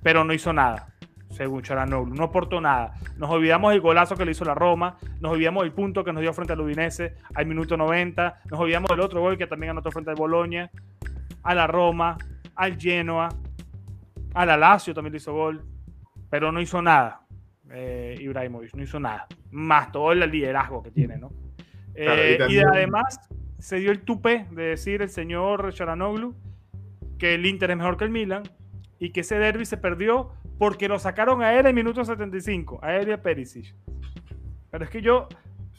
Pero no hizo nada, según Charanoglu. No aportó nada. Nos olvidamos del golazo que le hizo la Roma, nos olvidamos del punto que nos dio frente al Udinese al minuto 90, nos olvidamos del otro gol que también anotó frente al Boloña, a la Roma, al Genoa, a la Lazio también le hizo gol pero no hizo nada. Eh, Ibrahimovic no hizo nada, más todo el liderazgo que tiene, ¿no? Eh, y, además se dio el tupe de decir el señor Charanoglu que el Inter es mejor que el Milan y que ese derby se perdió porque lo sacaron a él en minuto 75, a él y a Perisic. Pero es que yo,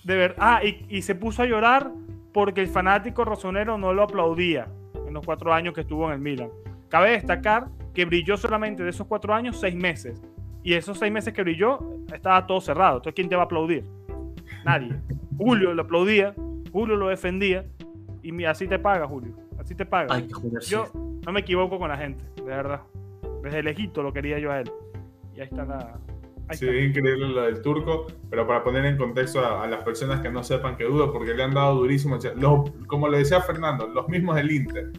de verdad, ah, y, y, se puso a llorar porque el fanático rosonero no lo aplaudía en los cuatro años que estuvo en el Milan. Cabe destacar que brilló solamente de esos cuatro años seis meses y esos seis meses que brilló, estaba todo cerrado. Entonces, ¿quién te va a aplaudir? Nadie. Julio lo aplaudía, Julio lo defendía, y así te paga, Julio. Así te paga. yo no me equivoco con la gente, de verdad. Desde lejito lo quería yo a él. Y ahí está la. sí, es increíble lo del turco, pero para poner en contexto a, las personas que no sepan que dudo, porque le han dado durísimo. como le decía Fernando, los mismos del Inter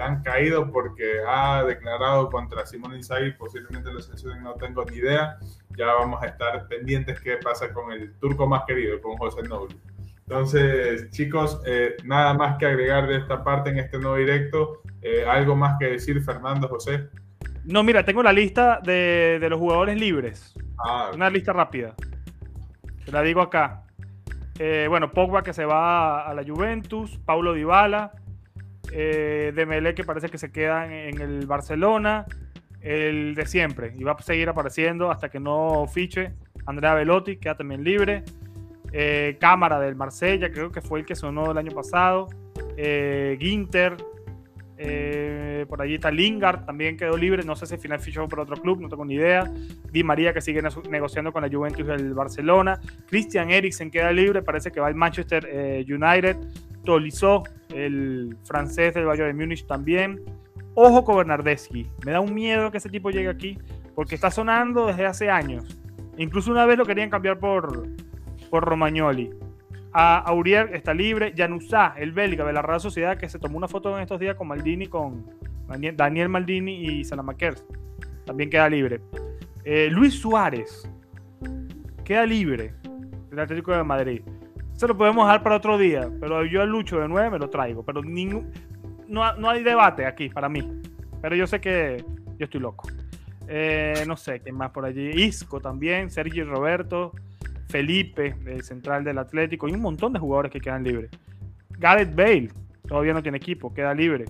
han caído porque ha declarado contra Simón Inzaghi, posiblemente lo sancionen, no tengo ni idea. ya vamos a estar pendientes qué pasa con el turco más querido, con José Noble. Entonces, chicos, eh, nada más que agregar de esta parte en este nuevo directo. Eh, ¿Algo más que decir, Fernando, José? No, mira, tengo la lista de, de los jugadores libres. Ah, Una lista rápida. Te la digo acá. Eh, bueno, Pogba que se va a la Juventus, Paulo Dybala, eh, Dembélé que parece que se queda en, el Barcelona, el de siempre, y va a seguir apareciendo hasta que no fiche. Andrea Velotti queda también libre. Eh, Cámara del Marsella, creo que fue el que sonó el año pasado. Eh, Ginter, eh, por allí está Lingard, también quedó libre. No sé si al final fichó por otro club, no tengo ni idea. Di María, que sigue ne- negociando con la Juventus del Barcelona. Christian Eriksen queda libre, parece que va al Manchester United. Tolisso, el francés del Bayern de Múnich también. Ojo con Bernardeschi. Me da un miedo que ese tipo llegue aquí, porque está sonando desde hace años. Incluso una vez lo querían cambiar por, por Romagnoli. A Aurier está libre. Januzá, el belga de la Real Sociedad, que se tomó una foto en estos días con Maldini, con Daniel, Maldini y Salamakers. También queda libre. Eh, Luis Suárez queda libre del Atlético de Madrid. Se lo podemos dejar para otro día, pero yo al Lucho de 9 me lo traigo. Pero ningún, no, no hay debate aquí para mí. Pero yo sé que yo estoy loco. Eh, no sé, ¿quién más por allí? Isco también, Sergio Roberto, Felipe, el central del Atlético, y un montón de jugadores que quedan libres. Gareth Bale, todavía no tiene equipo, queda libre.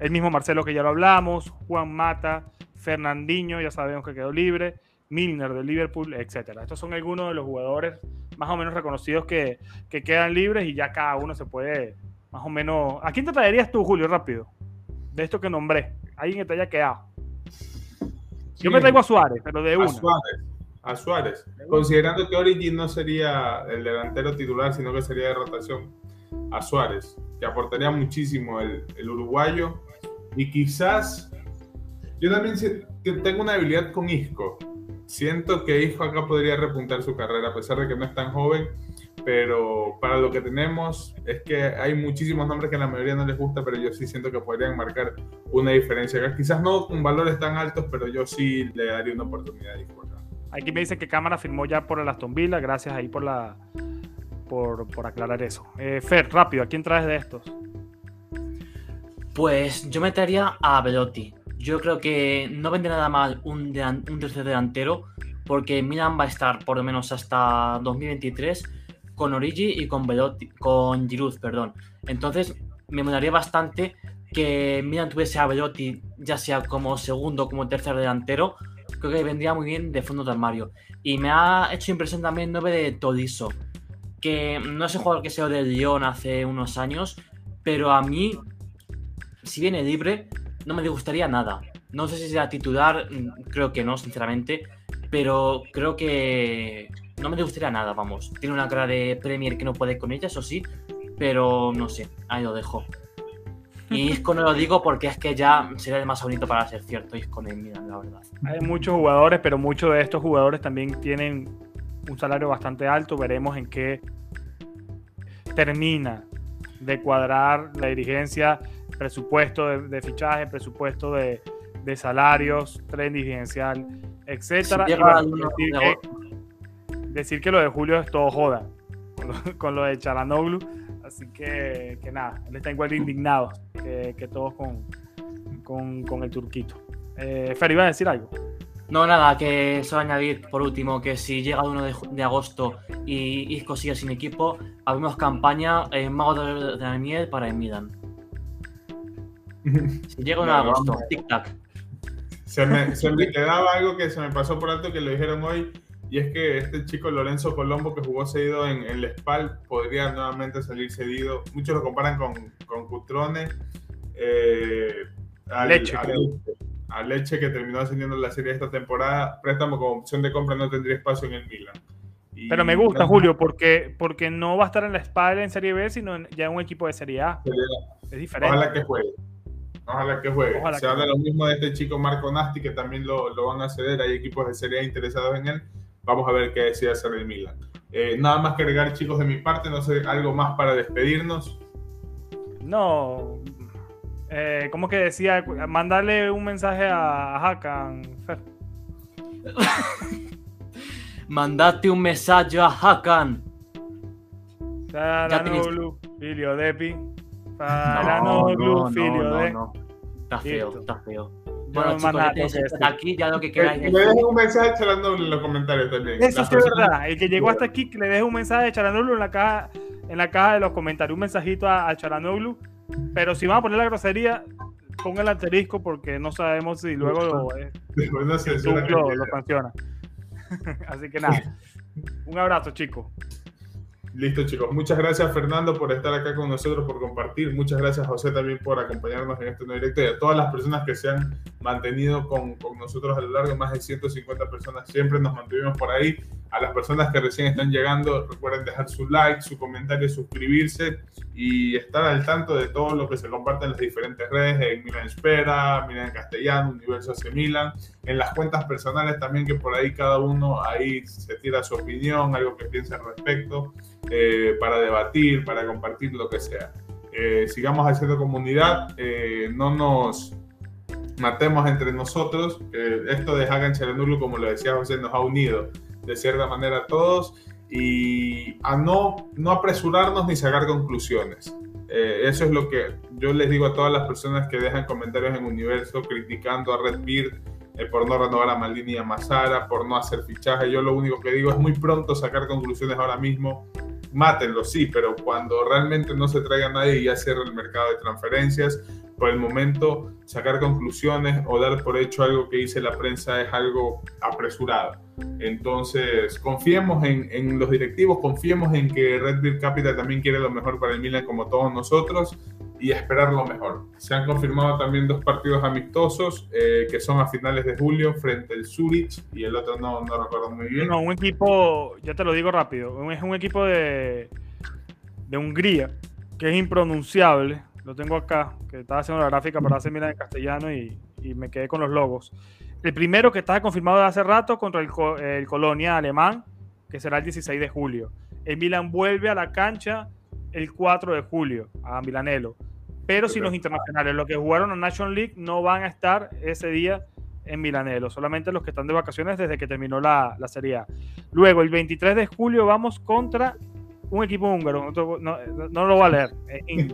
El mismo Marcelo que ya lo hablamos, Juan Mata, Fernandinho, ya sabemos que quedó libre, Milner de Liverpool, etcétera. Estos son algunos de los jugadores más o menos reconocidos que, que quedan libres y ya cada uno se puede más o menos... ¿A quién te traerías tú, Julio, rápido? De esto que nombré. Alguien que te haya quedado. Yo me traigo a Suárez, pero de A una. Suárez. A Suárez. Considerando que Origi no sería el delantero titular, sino que sería de rotación. A Suárez, que aportaría muchísimo el, el uruguayo. Y quizás. Yo también tengo una debilidad con Isco. Siento que Isco acá podría repuntar su carrera, a pesar de que no es tan joven. Pero para lo que tenemos, es que hay muchísimos nombres que a la mayoría no les gusta, pero yo sí siento que podrían marcar una diferencia acá. Quizás no con valores tan altos, pero yo sí le daría una oportunidad a Isco acá. Aquí me dice que Cámara firmó ya por el Aston Villa. Gracias ahí por la por, por aclarar eso. Eh, Fer, rápido, ¿a quién traes de estos? Pues yo metería a Velotti. Yo creo que no vendría nada mal un, tercer delantero, porque Milan va a estar por lo menos hasta 2023 con Origi y con Velotti, con Giroud, perdón. Entonces me molaría bastante que Milan tuviese a Velotti, ya sea como segundo o como tercer delantero. Creo que vendría muy bien de fondo de armario. Y me ha hecho impresión también el 9 de Todiso, que no es el jugador que se del Lyon hace unos años, pero a mí si viene libre, no me disgustaría nada. No sé si será titular, mm, creo que no, sinceramente, pero creo que no me disgustaría nada, vamos. Tiene una cara de Premier que no puede con ella, eso sí, pero no sé, ahí lo dejo. Y <laughs> Isco no lo digo porque es que ya sería demasiado bonito para ser cierto, Isco en Milan, la verdad. Hay muchos jugadores, pero muchos de estos jugadores también tienen un salario bastante alto. Veremos en qué termina de cuadrar la dirigencia, presupuesto de, de fichaje, presupuesto de, de salarios, tren dirigencial, etcétera. Y bueno, decir, de que, decir que lo de Julio es todo joda con lo, con lo de Chalanoglu. Así que, que nada, él está igual de indignado que, que todos con, con, con el turquito. Eh, Fer, iba a decir algo. No, nada, que solo añadir por último que si llega el 1 de, de agosto y Isco sigue sin equipo, abrimos campaña en Mago de, de la Miel para el Milan. Si llega el 1 de No, agosto, vamos. tic-tac. Se me, se me quedaba algo que se me pasó por alto que lo dijeron hoy, y es que este chico Lorenzo Colombo que jugó cedido en, en el SPAL podría nuevamente salir cedido. Muchos lo comparan con, con Cutrone. eh, al- Leche. A Leche, a Leche, que terminó ascendiendo en la serie esta temporada. Préstamo como opción de compra no tendría espacio en el Milan. Y Pero me gusta, no- Julio, porque, porque no va a estar en la espalda en Serie B, sino en- ya en un equipo de Serie A. Es diferente. Ojalá que juegue. Ojalá que juegue. Ojalá Se que habla juegue. lo mismo de este chico Marco Nasti, que también lo, lo van a ceder. Hay equipos de Serie A interesados en él. Vamos a ver qué decide hacer el Milan. Eh, nada más que agregar, chicos, de mi parte. No sé, algo más para despedirnos. No. Eh, ¿Cómo que decía? Mandarle un mensaje a, Hakan, Fer. <laughs> Mandate un mensaje a Hakan. Saranoglu, Filio Depi. No, Saranoglu, no, Filio no, de. Está feo, está feo. no Bueno, chicos, ya que decir. aquí, ya lo que Que, queráis que me decir. dejen un mensaje charlando en los comentarios también. Eso sí es personas- verdad. El que llegó hasta aquí, que le deje un mensaje de Charanoglu en la caja, en la caja de los comentarios, un mensajito a, a Charanoglu. Pero si van a poner la grosería, ponga el asterisco porque no sabemos si luego lo, eh, no lo, lo sanciona. <laughs> Así que nada. <laughs> Un abrazo, chicos. Listo, chicos. Muchas gracias, Fernando, por estar acá con nosotros, por compartir. Muchas gracias, José, también por acompañarnos en este nuevo directo y a todas las personas que se han mantenido con, con nosotros a lo largo. Más de 150 personas siempre nos mantuvimos por ahí. A las personas que recién están llegando, recuerden dejar su like, su comentario, suscribirse y estar al tanto de todo lo que se comparte en las diferentes redes, en Milan Espera, Milan Castellano, Universo AC Milan, en las cuentas personales también, que por ahí cada uno ahí se tira su opinión, algo que piense al respecto eh, para debatir, para compartir lo que sea. Eh, sigamos haciendo comunidad, eh, no nos matemos entre nosotros. eh, esto de Hagan Charanulu, como lo decía José, nos ha unido de cierta manera a todos y a no, no apresurarnos ni sacar conclusiones. Eh, eso es lo que yo les digo a todas las personas que dejan comentarios en Universo criticando a Red Beard eh, por no renovar a Maldini y a Mazara, por no hacer fichaje. Yo lo único que digo es muy pronto sacar conclusiones ahora mismo. Mátenlo, sí, pero cuando realmente no se traiga nadie y ya cierre el mercado de transferencias, por el momento sacar conclusiones o dar por hecho algo que dice la prensa es algo apresurado. Entonces, confiemos en, los directivos, confiemos en que Red Bull Capital también quiere lo mejor para el Milan como todos nosotros y esperar lo mejor. Se han confirmado también dos partidos amistosos eh, que son a finales de julio frente al Zurich y el otro no, no recuerdo muy bien. No, un equipo, ya te lo digo rápido, es un equipo de, de Hungría que es impronunciable. Lo tengo acá, que estaba haciendo la gráfica para hacer mirar en castellano y, y me quedé con los logos. El primero que estaba confirmado de hace rato contra el, el Colonia alemán, que será el 16 de julio. El Milan vuelve a la cancha el 4 de julio a Milanelo. Pero sin los internacionales, los que jugaron a National League no van a estar ese día en Milanelo, solamente los que están de vacaciones desde que terminó la, la Serie A. Luego, el 23 de julio vamos contra un equipo húngaro, no, no- no lo voy a leer. En-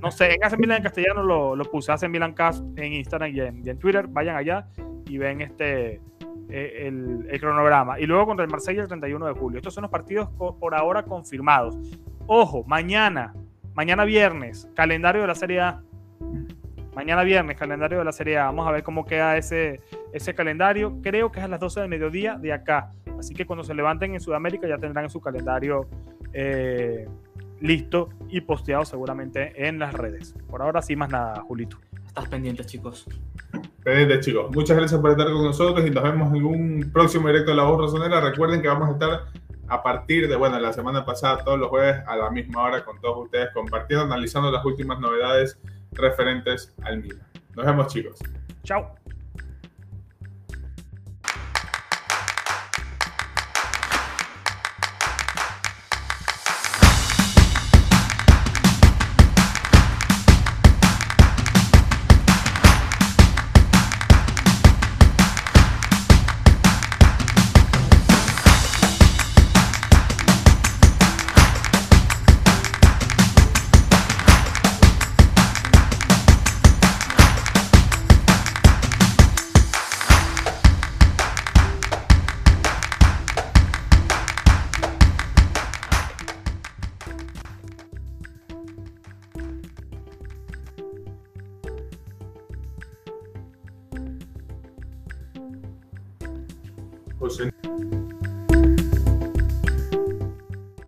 no sé, en Hace Milan en castellano lo, lo puse, Hace Milan Cast en Instagram y en, y en Twitter, vayan allá y ven este eh, el, cronograma. Y luego contra el Marsella el 31 de julio. Estos son los partidos por ahora confirmados. Ojo, mañana, mañana viernes, calendario de la Serie A. Mañana viernes, calendario de la Serie A. Vamos a ver cómo queda ese, ese calendario. Creo que es a las 12 del mediodía de acá. Así que cuando se levanten en Sudamérica ya tendrán su calendario eh, listo y posteado seguramente en las redes. Por ahora sí, más nada, Julito. Estás pendientes, chicos. Pendientes, chicos. Muchas gracias por estar con nosotros y nos vemos en un próximo directo de La Voz Rosonera. Recuerden que vamos a estar a partir de, bueno, la semana pasada, todos los jueves a la misma hora con todos ustedes compartiendo, analizando las últimas novedades referentes al Milan. Nos vemos, chicos. Chao.